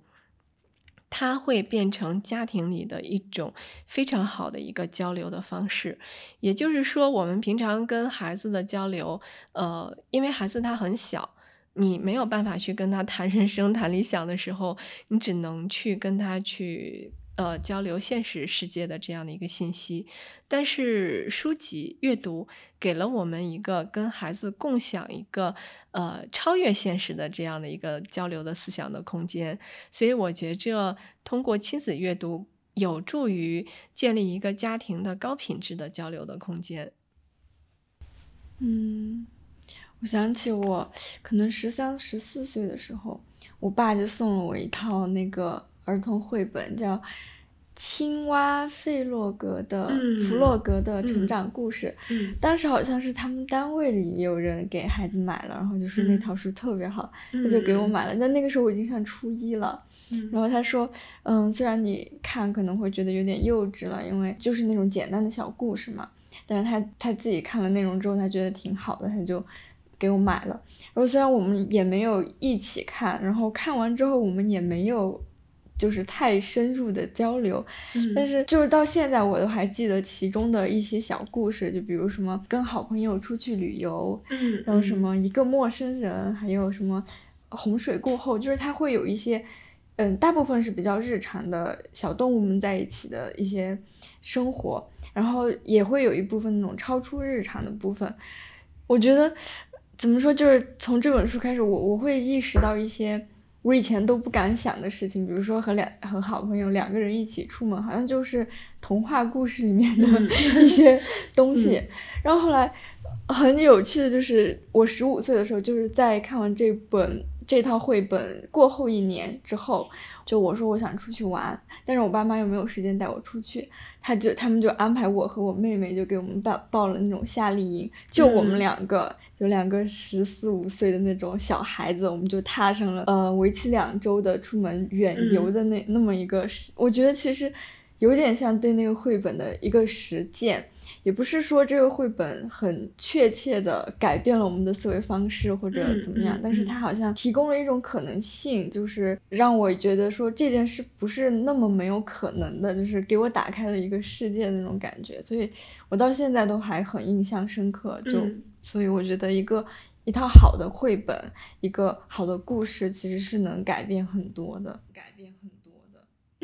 它会变成家庭里的一种非常好的一个交流的方式，也就是说，我们平常跟孩子的交流，呃，因为孩子他很小，你没有办法去跟他谈人生、谈理想的时候，你只能去跟他去。呃，交流现实世界的这样的一个信息，但是书籍阅读给了我们一个跟孩子共享一个呃超越现实的这样的一个交流的思想的空间，所以我觉着通过亲子阅读有助于建立一个家庭的高品质的交流的空间。
嗯，我想起我可能十三十四岁的时候，我爸就送了我一套那个。儿童绘本叫《青蛙费洛格的弗洛格的成长故事》，当时好像是他们单位里有人给孩子买了，然后就说那套书特别好，他就给我买了。但那个时候我已经上初一了，然后他说：“嗯，虽然你看可能会觉得有点幼稚了，因为就是那种简单的小故事嘛，但是他他自己看了内容之后，他觉得挺好的，他就给我买了。然后虽然我们也没有一起看，然后看完之后我们也没有。”就是太深入的交流，但是就是到现在我都还记得其中的一些小故事，就比如什么跟好朋友出去旅游，
嗯，
然后什么一个陌生人，还有什么洪水过后，就是它会有一些，嗯，大部分是比较日常的小动物们在一起的一些生活，然后也会有一部分那种超出日常的部分。我觉得怎么说，就是从这本书开始，我我会意识到一些。我以前都不敢想的事情，比如说和两和好朋友两个人一起出门，好像就是童话故事里面的 一些东西。然后后来很有趣的就是，我十五岁的时候，就是在看完这本这套绘本过后一年之后，就我说我想出去玩，但是我爸妈又没有时间带我出去，他就他们就安排我和我妹妹就给我们报报了那种夏令营，就我们两个。就两个十四五岁的那种小孩子，我们就踏上了呃为期两周的出门远游的那那么一个，我觉得其实有点像对那个绘本的一个实践，也不是说这个绘本很确切的改变了我们的思维方式或者怎么样，但是它好像提供了一种可能性，就是让我觉得说这件事不是那么没有可能的，就是给我打开了一个世界那种感觉，所以我到现在都还很印象深刻，就。所以我觉得一个一套好的绘本，一个好的故事，其实是能改变很多的，改变很多的。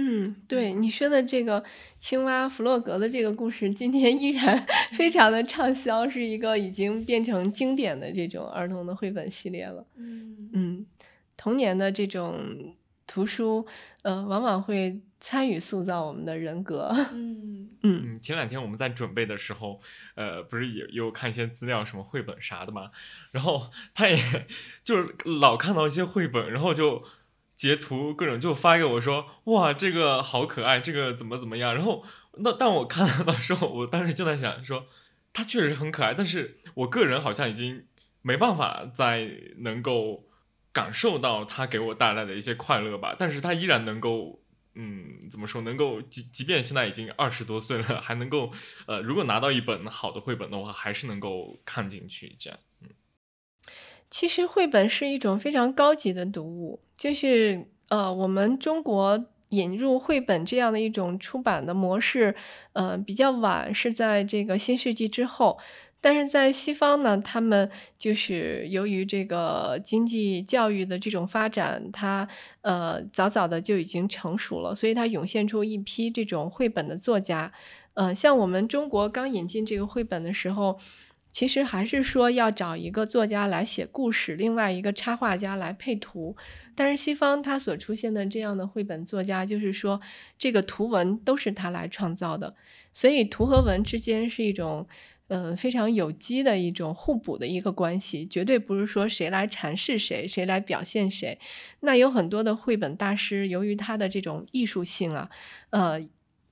嗯嗯，对你说的这个青蛙弗洛格的这个故事，今天依然 非常的畅销，是一个已经变成经典的这种儿童的绘本系列了。
嗯
嗯，童年的这种图书，呃，往往会参与塑造我们的人格。
嗯
嗯
嗯，前两天我们在准备的时候，呃，不是也有看一些资料，什么绘本啥的嘛，然后他也 就是老看到一些绘本，然后就截图各种就发给我说，哇，这个好可爱，这个怎么怎么样，然后那但我看到的时候，我当时就在想说，它确实很可爱，但是我个人好像已经没办法再能够感受到它给我带来的一些快乐吧，但是它依然能够。嗯，怎么说？能够即即便现在已经二十多岁了，还能够呃，如果拿到一本好的绘本的话，还是能够看进去。这样，
其实绘本是一种非常高级的读物，就是呃，我们中国引入绘本这样的一种出版的模式，呃，比较晚，是在这个新世纪之后。但是在西方呢，他们就是由于这个经济教育的这种发展，它呃早早的就已经成熟了，所以它涌现出一批这种绘本的作家。呃，像我们中国刚引进这个绘本的时候，其实还是说要找一个作家来写故事，另外一个插画家来配图。但是西方它所出现的这样的绘本作家，就是说这个图文都是他来创造的，所以图和文之间是一种。嗯，非常有机的一种互补的一个关系，绝对不是说谁来阐释谁，谁来表现谁。那有很多的绘本大师，由于他的这种艺术性啊，呃，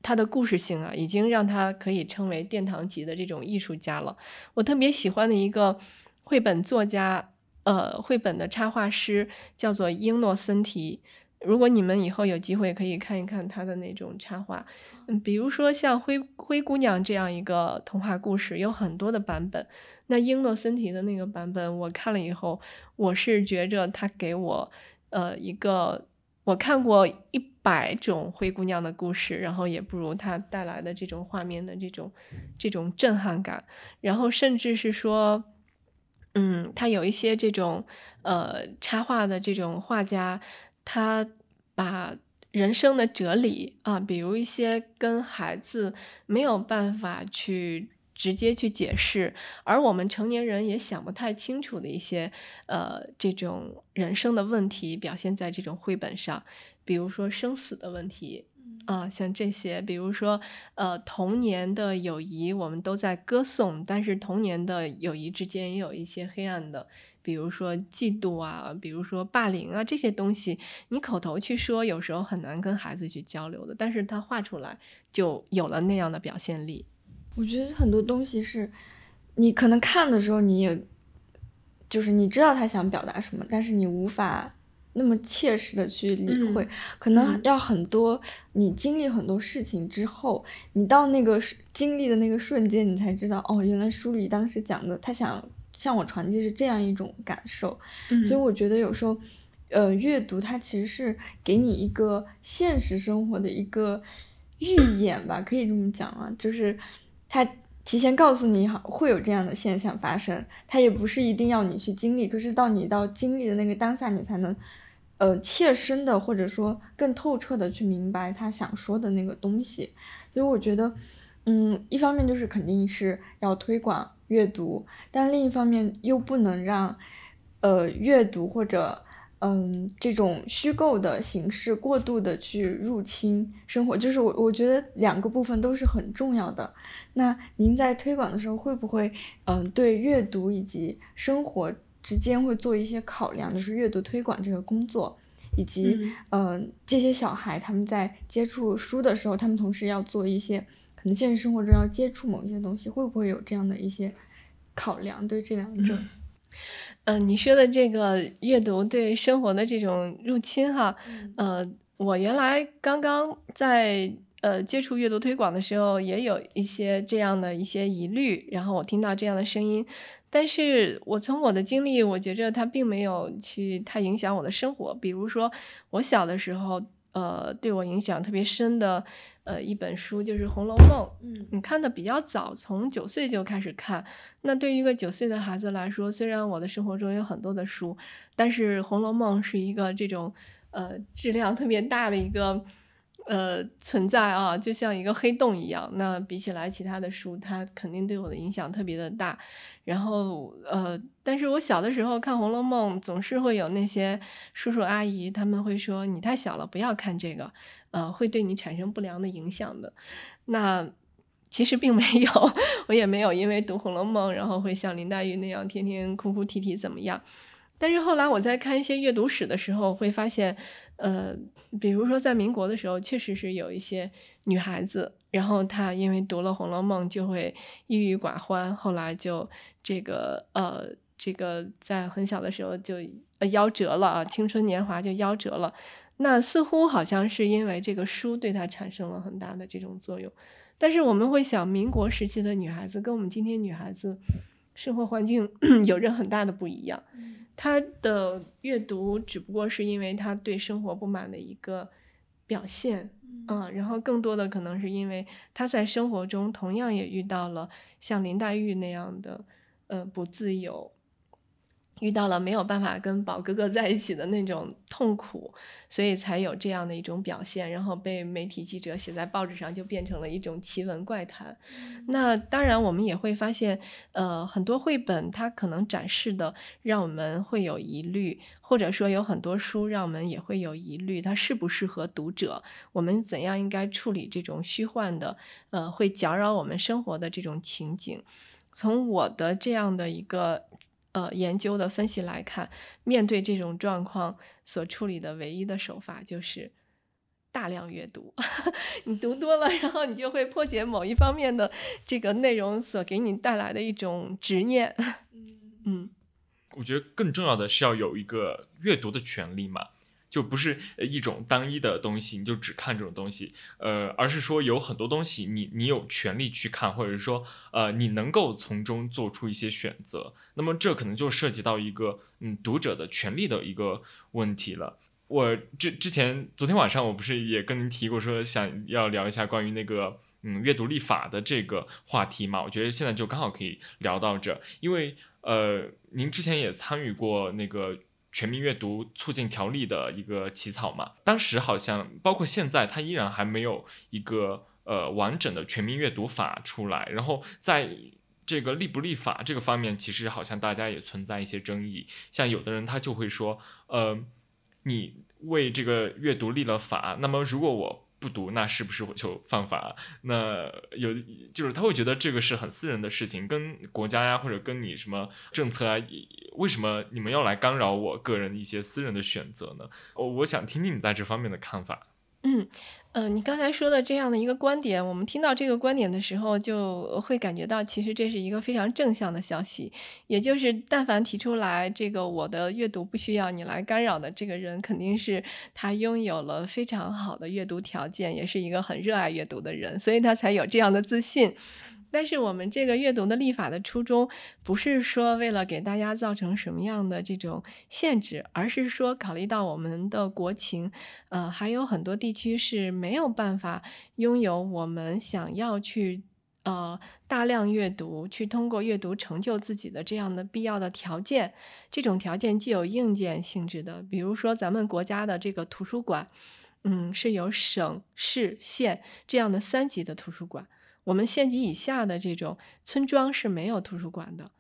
他的故事性啊，已经让他可以称为殿堂级的这种艺术家了。我特别喜欢的一个绘本作家，呃，绘本的插画师叫做英诺森提。如果你们以后有机会可以看一看他的那种插画，嗯，比如说像灰灰姑娘这样一个童话故事，有很多的版本。那英诺森提的那个版本，我看了以后，我是觉着他给我，呃，一个我看过一百种灰姑娘的故事，然后也不如它带来的这种画面的这种这种震撼感。然后甚至是说，嗯，他有一些这种呃插画的这种画家。他把人生的哲理啊，比如一些跟孩子没有办法去直接去解释，而我们成年人也想不太清楚的一些呃这种人生的问题，表现在这种绘本上，比如说生死的问题。啊，像这些，比如说，呃，童年的友谊，我们都在歌颂，但是童年的友谊之间也有一些黑暗的，比如说嫉妒啊，比如说霸凌啊，这些东西，你口头去说，有时候很难跟孩子去交流的，但是他画出来就有了那样的表现力。
我觉得很多东西是，你可能看的时候，你也，就是你知道他想表达什么，但是你无法。那么切实的去理会，可能要很多你经历很多事情之后，你到那个经历的那个瞬间，你才知道哦，原来书里当时讲的，他想向我传递是这样一种感受。所以我觉得有时候，呃，阅读它其实是给你一个现实生活的一个预演吧，可以这么讲啊，就是他提前告诉你好会有这样的现象发生，他也不是一定要你去经历，可是到你到经历的那个当下，你才能。呃，切身的或者说更透彻的去明白他想说的那个东西，所以我觉得，嗯，一方面就是肯定是要推广阅读，但另一方面又不能让，呃，阅读或者嗯这种虚构的形式过度的去入侵生活，就是我我觉得两个部分都是很重要的。那您在推广的时候会不会嗯对阅读以及生活？之间会做一些考量，就是阅读推广这个工作，以及嗯这些小孩他们在接触书的时候，他们同时要做一些可能现实生活中要接触某一些东西，会不会有这样的一些考量？对这两者，
嗯，你说的这个阅读对生活的这种入侵哈，呃，我原来刚刚在呃接触阅读推广的时候，也有一些这样的一些疑虑，然后我听到这样的声音。但是我从我的经历，我觉着它并没有去太影响我的生活。比如说，我小的时候，呃，对我影响特别深的，呃，一本书就是《红楼梦》。
嗯，
你看的比较早，从九岁就开始看。那对于一个九岁的孩子来说，虽然我的生活中有很多的书，但是《红楼梦》是一个这种，呃，质量特别大的一个。呃存在啊，就像一个黑洞一样。那比起来其他的书，它肯定对我的影响特别的大。然后呃，但是我小的时候看《红楼梦》，总是会有那些叔叔阿姨他们会说你太小了，不要看这个，呃，会对你产生不良的影响的。那其实并没有，我也没有因为读《红楼梦》，然后会像林黛玉那样天天哭哭啼啼怎么样。但是后来我在看一些阅读史的时候，会发现，呃，比如说在民国的时候，确实是有一些女孩子，然后她因为读了《红楼梦》就会郁郁寡欢，后来就这个呃，这个在很小的时候就夭折了啊，青春年华就夭折了。那似乎好像是因为这个书对她产生了很大的这种作用。但是我们会想，民国时期的女孩子跟我们今天女孩子生活环境 有着很大的不一样。他的阅读只不过是因为他对生活不满的一个表现，嗯，然后更多的可能是因为他在生活中同样也遇到了像林黛玉那样的，呃，不自由。遇到了没有办法跟宝哥哥在一起的那种痛苦，所以才有这样的一种表现，然后被媒体记者写在报纸上，就变成了一种奇闻怪谈。那当然，我们也会发现，呃，很多绘本它可能展示的让我们会有疑虑，或者说有很多书让我们也会有疑虑，它适不适合读者？我们怎样应该处理这种虚幻的，呃，会搅扰我们生活的这种情景？从我的这样的一个。呃，研究的分析来看，面对这种状况所处理的唯一的手法就是大量阅读。你读多了，然后你就会破解某一方面的这个内容所给你带来的一种执念。嗯，
我觉得更重要的是要有一个阅读的权利嘛。就不是一种单一的东西，你就只看这种东西，呃，而是说有很多东西，你你有权利去看，或者是说，呃，你能够从中做出一些选择。那么这可能就涉及到一个嗯读者的权利的一个问题了。我之之前昨天晚上我不是也跟您提过，说想要聊一下关于那个嗯阅读立法的这个话题嘛？我觉得现在就刚好可以聊到这，因为呃，您之前也参与过那个。全民阅读促进条例的一个起草嘛，当时好像包括现在，它依然还没有一个呃完整的全民阅读法出来。然后在这个立不立法这个方面，其实好像大家也存在一些争议。像有的人他就会说，呃，你为这个阅读立了法，那么如果我不读，那是不是就犯法？那有就是他会觉得这个是很私人的事情，跟国家呀或者跟你什么政策啊。为什么你们要来干扰我个人一些私人的选择呢？我我想听听你在这方面的看法。
嗯，呃，你刚才说的这样的一个观点，我们听到这个观点的时候，就会感觉到其实这是一个非常正向的消息。也就是，但凡提出来这个我的阅读不需要你来干扰的这个人，肯定是他拥有了非常好的阅读条件，也是一个很热爱阅读的人，所以他才有这样的自信。但是我们这个阅读的立法的初衷，不是说为了给大家造成什么样的这种限制，而是说考虑到我们的国情，呃，还有很多地区是没有办法拥有我们想要去呃大量阅读，去通过阅读成就自己的这样的必要的条件。这种条件既有硬件性质的，比如说咱们国家的这个图书馆，嗯，是有省市县这样的三级的图书馆。我们县级以下的这种村庄是没有图书馆的，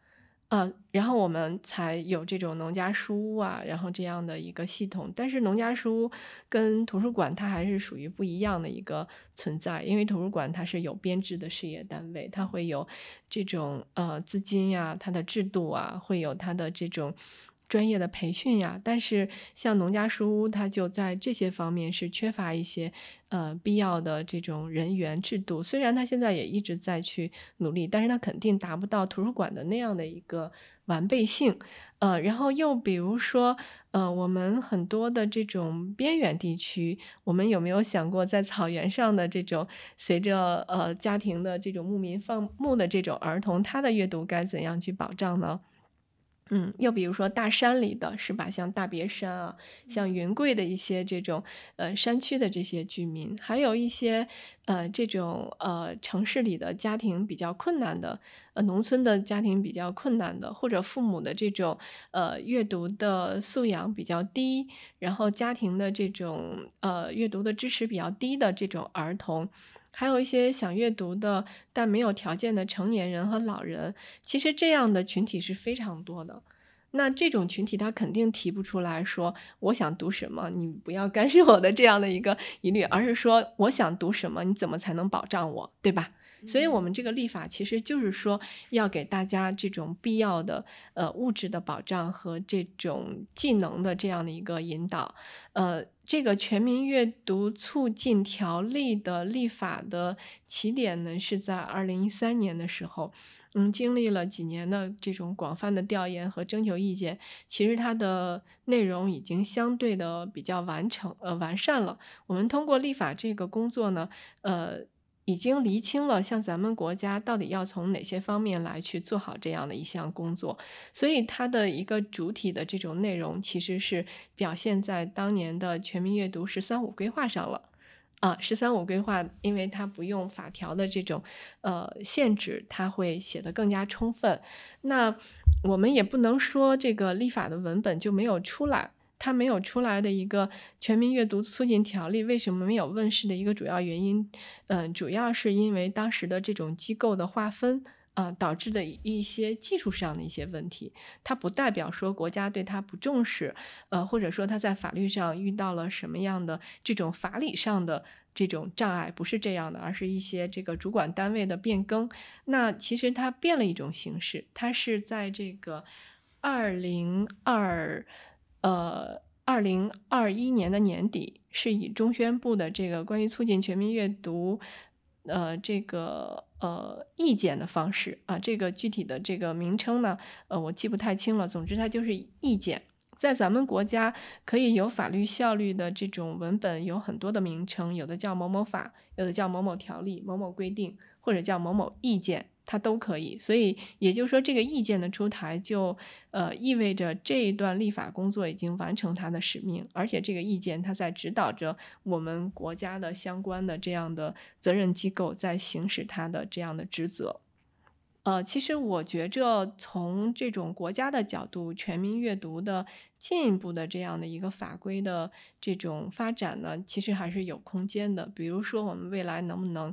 啊，然后我们才有这种农家书屋啊，然后这样的一个系统。但是农家书屋跟图书馆它还是属于不一样的一个存在，因为图书馆它是有编制的事业单位，它会有这种呃资金呀，它的制度啊，会有它的这种。专业的培训呀，但是像农家书屋，它就在这些方面是缺乏一些呃必要的这种人员制度。虽然它现在也一直在去努力，但是它肯定达不到图书馆的那样的一个完备性。呃，然后又比如说，呃，我们很多的这种边远地区，我们有没有想过，在草原上的这种随着呃家庭的这种牧民放牧的这种儿童，他的阅读该怎样去保障呢？嗯，又比如说大山里的是吧？像大别山啊，像云贵的一些这种呃山区的这些居民，还有一些呃这种呃城市里的家庭比较困难的，呃农村的家庭比较困难的，或者父母的这种呃阅读的素养比较低，然后家庭的这种呃阅读的支持比较低的这种儿童。还有一些想阅读的但没有条件的成年人和老人，其实这样的群体是非常多的。那这种群体他肯定提不出来说我想读什么，你不要干涉我的这样的一个疑虑，而是说我想读什么，你怎么才能保障我，对吧？所以，我们这个立法其实就是说要给大家这种必要的呃物质的保障和这种技能的这样的一个引导，呃。这个全民阅读促进条例的立法的起点呢，是在二零一三年的时候，嗯，经历了几年的这种广泛的调研和征求意见，其实它的内容已经相对的比较完成呃完善了。我们通过立法这个工作呢，呃。已经厘清了，像咱们国家到底要从哪些方面来去做好这样的一项工作，所以它的一个主体的这种内容，其实是表现在当年的全民阅读“十三五”规划上了。啊，“十三五”规划，因为它不用法条的这种呃限制，它会写得更加充分。那我们也不能说这个立法的文本就没有出来。它没有出来的一个全民阅读促进条例，为什么没有问世的一个主要原因，嗯，主要是因为当时的这种机构的划分啊，导致的一些技术上的一些问题。它不代表说国家对它不重视，呃，或者说它在法律上遇到了什么样的这种法理上的这种障碍，不是这样的，而是一些这个主管单位的变更。那其实它变了一种形式，它是在这个二零二。呃，二零二一年的年底，是以中宣部的这个关于促进全民阅读，呃，这个呃意见的方式啊，这个具体的这个名称呢，呃，我记不太清了。总之，它就是意见。在咱们国家，可以有法律效力的这种文本有很多的名称，有的叫某某法，有的叫某某条例、某某规定，或者叫某某意见。它都可以，所以也就是说，这个意见的出台就呃意味着这一段立法工作已经完成它的使命，而且这个意见它在指导着我们国家的相关的这样的责任机构在行使它的这样的职责。呃，其实我觉着从这种国家的角度，全民阅读的进一步的这样的一个法规的这种发展呢，其实还是有空间的。比如说，我们未来能不能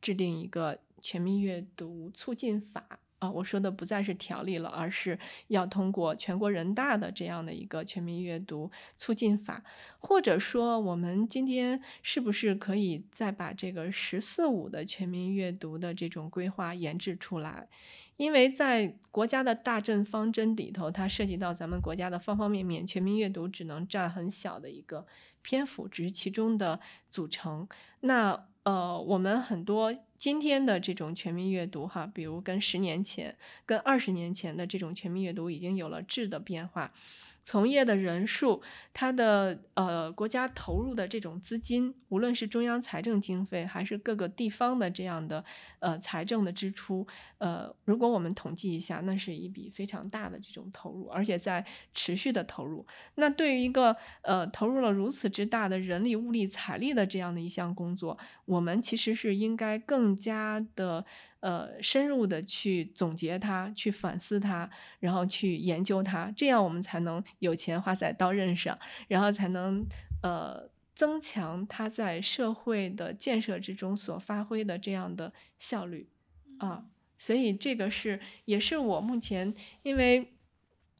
制定一个？全民阅读促进法啊，我说的不再是条例了，而是要通过全国人大的这样的一个全民阅读促进法，或者说我们今天是不是可以再把这个“十四五”的全民阅读的这种规划研制出来？因为在国家的大政方针里头，它涉及到咱们国家的方方面面，全民阅读只能占很小的一个篇幅，只是其中的组成。那呃，我们很多今天的这种全民阅读，哈，比如跟十年前、跟二十年前的这种全民阅读已经有了质的变化。从业的人数，它的呃国家投入的这种资金，无论是中央财政经费，还是各个地方的这样的呃财政的支出，呃，如果我们统计一下，那是一笔非常大的这种投入，而且在持续的投入。那对于一个呃投入了如此之大的人力、物力、财力的这样的一项工作，我们其实是应该更加的。呃，深入的去总结它，去反思它，然后去研究它，这样我们才能有钱花在刀刃上，然后才能呃增强它在社会的建设之中所发挥的这样的效率啊。所以这个是也是我目前因为。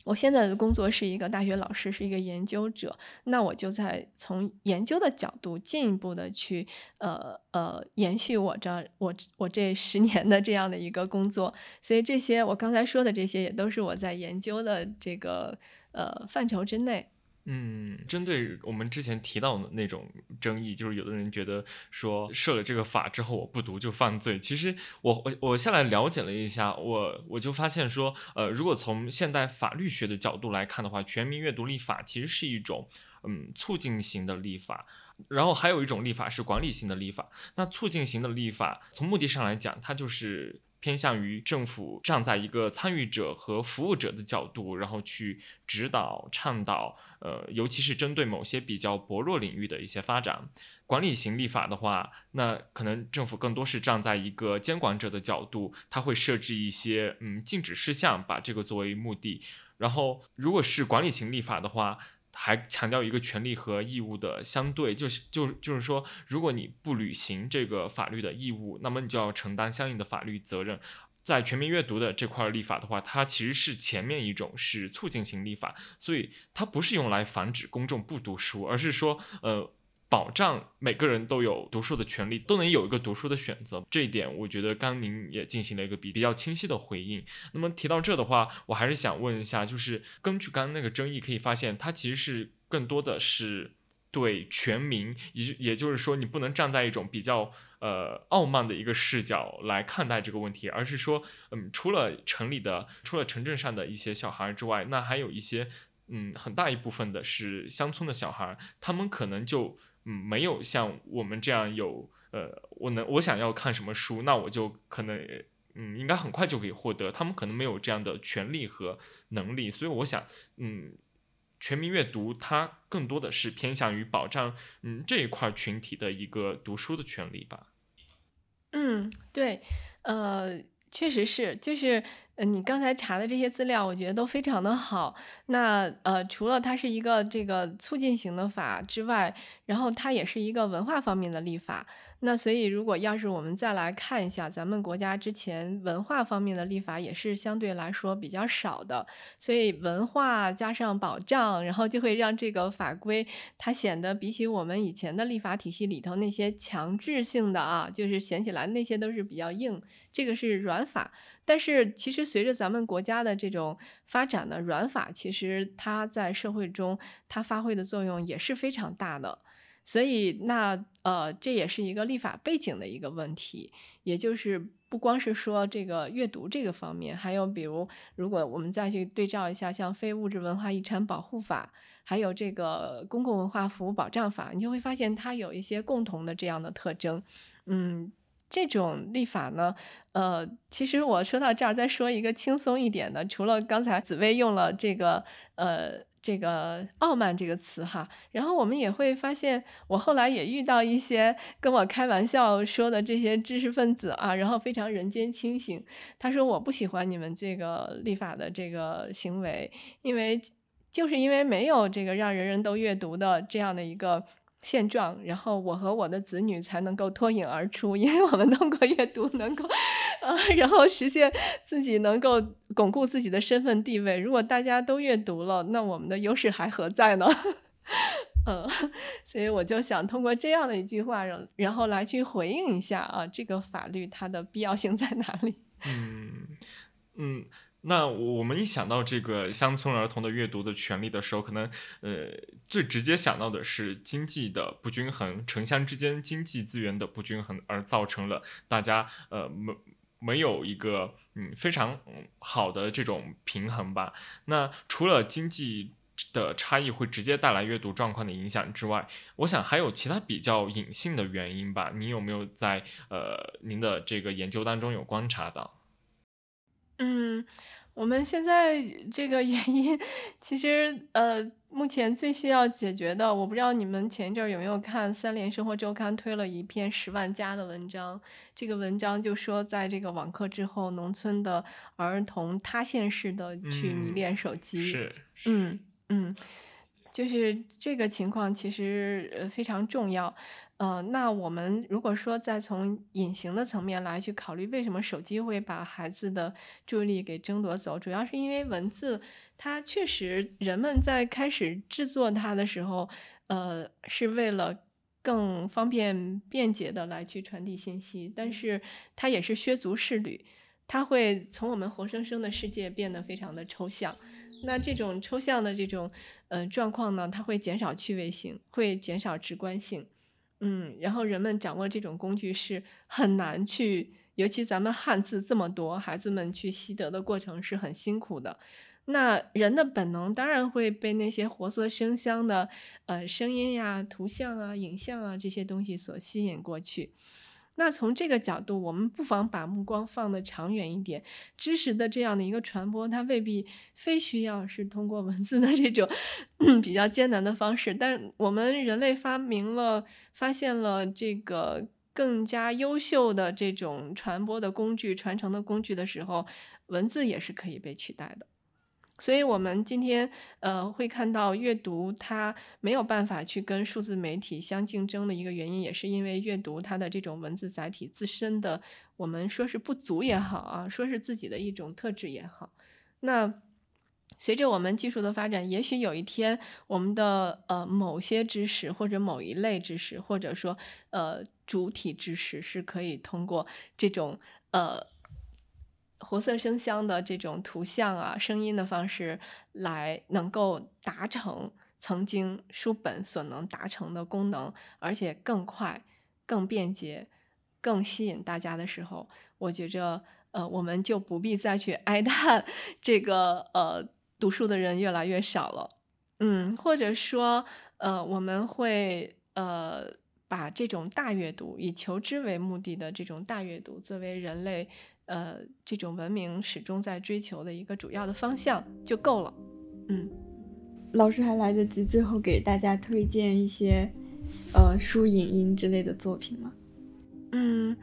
我现在的工作是一个大学老师，是一个研究者，那我就在从研究的角度进一步的去，呃呃，延续我这我我这十年的这样的一个工作，所以这些我刚才说的这些也都是我在研究的这个呃范畴之内。
嗯，针对我们之前提到的那种争议，就是有的人觉得说设了这个法之后我不读就犯罪。其实我我我下来了解了一下，我我就发现说，呃，如果从现代法律学的角度来看的话，全民阅读立法其实是一种嗯促进型的立法，然后还有一种立法是管理型的立法。那促进型的立法从目的上来讲，它就是。偏向于政府站在一个参与者和服务者的角度，然后去指导倡导，呃，尤其是针对某些比较薄弱领域的一些发展。管理型立法的话，那可能政府更多是站在一个监管者的角度，他会设置一些嗯禁止事项，把这个作为目的。然后，如果是管理型立法的话，还强调一个权利和义务的相对，就是就是就是说，如果你不履行这个法律的义务，那么你就要承担相应的法律责任。在全民阅读的这块立法的话，它其实是前面一种是促进型立法，所以它不是用来防止公众不读书，而是说，呃。保障每个人都有读书的权利，都能有一个读书的选择。这一点，我觉得刚您也进行了一个比比较清晰的回应。那么提到这的话，我还是想问一下，就是根据刚刚那个争议，可以发现它其实是更多的是对全民，也也就是说，你不能站在一种比较呃傲慢的一个视角来看待这个问题，而是说，嗯，除了城里的，除了城镇上的一些小孩之外，那还有一些，嗯，很大一部分的是乡村的小孩，他们可能就。嗯，没有像我们这样有，呃，我能我想要看什么书，那我就可能，嗯，应该很快就可以获得。他们可能没有这样的权利和能力，所以我想，嗯，全民阅读它更多的是偏向于保障，嗯，这一块群体的一个读书的权利吧。
嗯，对，呃。确实是，就是呃，你刚才查的这些资料，我觉得都非常的好。那呃，除了它是一个这个促进型的法之外，然后它也是一个文化方面的立法。那所以，如果要是我们再来看一下，咱们国家之前文化方面的立法也是相对来说比较少的，所以文化加上保障，然后就会让这个法规它显得比起我们以前的立法体系里头那些强制性的啊，就是显起来那些都是比较硬，这个是软法。但是其实随着咱们国家的这种发展呢，软法其实它在社会中它发挥的作用也是非常大的。所以，那呃，这也是一个立法背景的一个问题，也就是不光是说这个阅读这个方面，还有比如，如果我们再去对照一下，像《非物质文化遗产保护法》，还有这个《公共文化服务保障法》，你就会发现它有一些共同的这样的特征。嗯，这种立法呢，呃，其实我说到这儿，再说一个轻松一点的，除了刚才紫薇用了这个，呃。这个傲慢这个词哈，然后我们也会发现，我后来也遇到一些跟我开玩笑说的这些知识分子啊，然后非常人间清醒。他说我不喜欢你们这个立法的这个行为，因为就是因为没有这个让人人都阅读的这样的一个。现状，然后我和我的子女才能够脱颖而出，因为我们通过阅读能够，呃，然后实现自己能够巩固自己的身份地位。如果大家都阅读了，那我们的优势还何在呢？嗯，所以我就想通过这样的一句话，然然后来去回应一下啊，这个法律它的必要性在哪里？
嗯嗯。那我们一想到这个乡村儿童的阅读的权利的时候，可能呃最直接想到的是经济的不均衡，城乡之间经济资源的不均衡，而造成了大家呃没没有一个嗯非常好的这种平衡吧。那除了经济的差异会直接带来阅读状况的影响之外，我想还有其他比较隐性的原因吧？你有没有在呃您的这个研究当中有观察到？
嗯，我们现在这个原因，其实呃，目前最需要解决的，我不知道你们前一阵儿有没有看三联生活周刊推了一篇十万加的文章，这个文章就说，在这个网课之后，农村的儿童塌陷式的去迷恋手机，
是，
嗯嗯。就是这个情况其实呃非常重要，呃，那我们如果说再从隐形的层面来去考虑，为什么手机会把孩子的注意力给争夺走，主要是因为文字它确实人们在开始制作它的时候，呃，是为了更方便便捷的来去传递信息，但是它也是削足适履，它会从我们活生生的世界变得非常的抽象。那这种抽象的这种呃状况呢，它会减少趣味性，会减少直观性，嗯，然后人们掌握这种工具是很难去，尤其咱们汉字这么多，孩子们去习得的过程是很辛苦的。那人的本能当然会被那些活色生香的呃声音呀、图像啊、影像啊这些东西所吸引过去。那从这个角度，我们不妨把目光放得长远一点。知识的这样的一个传播，它未必非需要是通过文字的这种 比较艰难的方式。但我们人类发明了、发现了这个更加优秀的这种传播的工具、传承的工具的时候，文字也是可以被取代的。所以，我们今天呃会看到阅读它没有办法去跟数字媒体相竞争的一个原因，也是因为阅读它的这种文字载体自身的，我们说是不足也好啊，说是自己的一种特质也好。那随着我们技术的发展，也许有一天，我们的呃某些知识或者某一类知识，或者说呃主体知识，是可以通过这种呃。活色生香的这种图像啊、声音的方式来能够达成曾经书本所能达成的功能，而且更快、更便捷、更吸引大家的时候，我觉着呃，我们就不必再去哀叹这个呃读书的人越来越少了，嗯，或者说呃，我们会呃把这种大阅读以求知为目的的这种大阅读作为人类。呃，这种文明始终在追求的一个主要的方向就够了。嗯，
老师还来得及最后给大家推荐一些呃书、影音之类的作品吗？
嗯，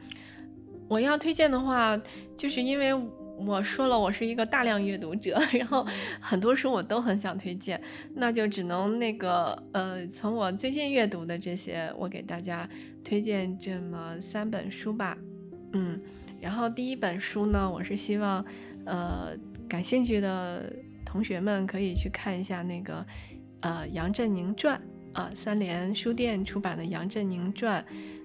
我要推荐的话，就是因为我说了我是一个大量阅读者，然后很多书我都很想推荐，那就只能那个呃，从我最近阅读的这些，我给大家推荐这么三本书吧。嗯。然后第一本书呢，我是希望，呃，感兴趣的同学们可以去看一下那个，呃，杨振宁传啊，三联书店出版的杨振宁传。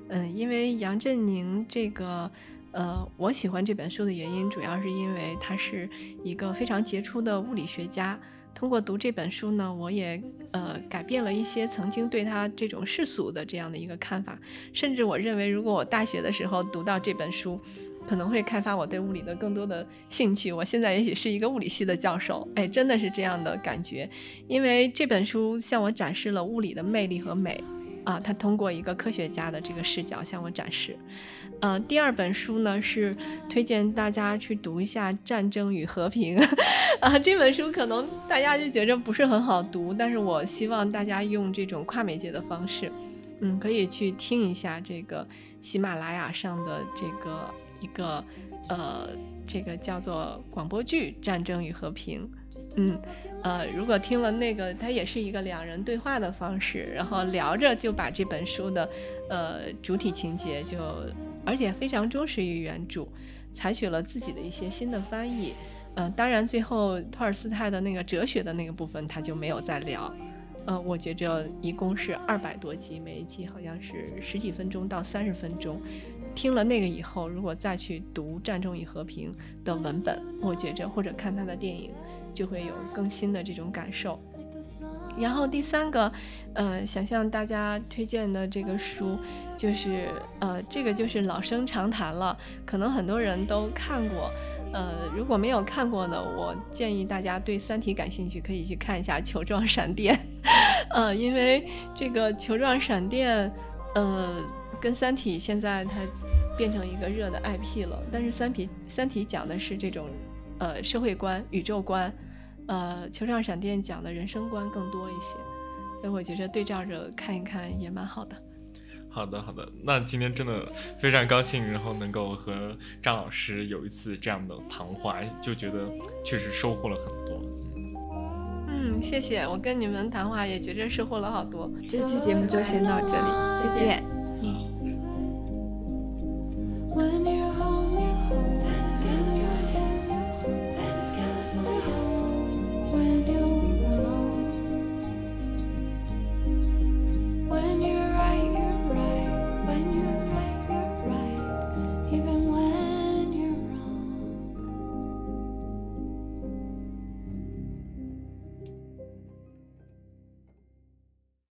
嗯，因为杨振宁这个，呃，我喜欢这本书的原因，主要是因为他是一个非常杰出的物理学家。通过读这本书呢，我也呃改变了一些曾经对他这种世俗的这样的一个看法，甚至我认为，如果我大学的时候读到这本书。可能会开发我对物理的更多的兴趣。我现在也许是一个物理系的教授，哎，真的是这样的感觉。因为这本书向我展示了物理的魅力和美啊，它通过一个科学家的这个视角向我展示。呃，第二本书呢是推荐大家去读一下《战争与和平 》啊，这本书可能大家就觉着不是很好读，但是我希望大家用这种跨媒介的方式，嗯，可以去听一下这个喜马拉雅上的这个。一个呃，这个叫做广播剧《战争与和平》，嗯，呃，如果听了那个，它也是一个两人对话的方式，然后聊着就把这本书的呃主体情节就，而且非常忠实于原著，采取了自己的一些新的翻译，呃，当然最后托尔斯泰的那个哲学的那个部分他就没有再聊，呃，我觉着一共是二百多集，每一集好像是十几分钟到三十分钟。听了那个以后，如果再去读《战争与和平》的文本，我觉着或者看他的电影，就会有更新的这种感受。然后第三个，呃，想向大家推荐的这个书，就是呃，这个就是老生常谈了，可能很多人都看过。呃，如果没有看过的，我建议大家对《三体》感兴趣，可以去看一下《球状闪电》。呃，因为这个《球状闪电》，呃。跟《三体》现在它变成一个热的 IP 了，但是《三体》《三体》讲的是这种呃社会观、宇宙观，呃《球状闪电》讲的人生观更多一些，所以我觉得对照着看一看也蛮好的。
好的，好的，那今天真的非常高兴，然后能够和张老师有一次这样的谈话，就觉得确实收获了很多。
嗯，谢谢，我跟你们谈话也觉着收获了好多。
这期节目就先到这里，再见。When you're home, you're home. That is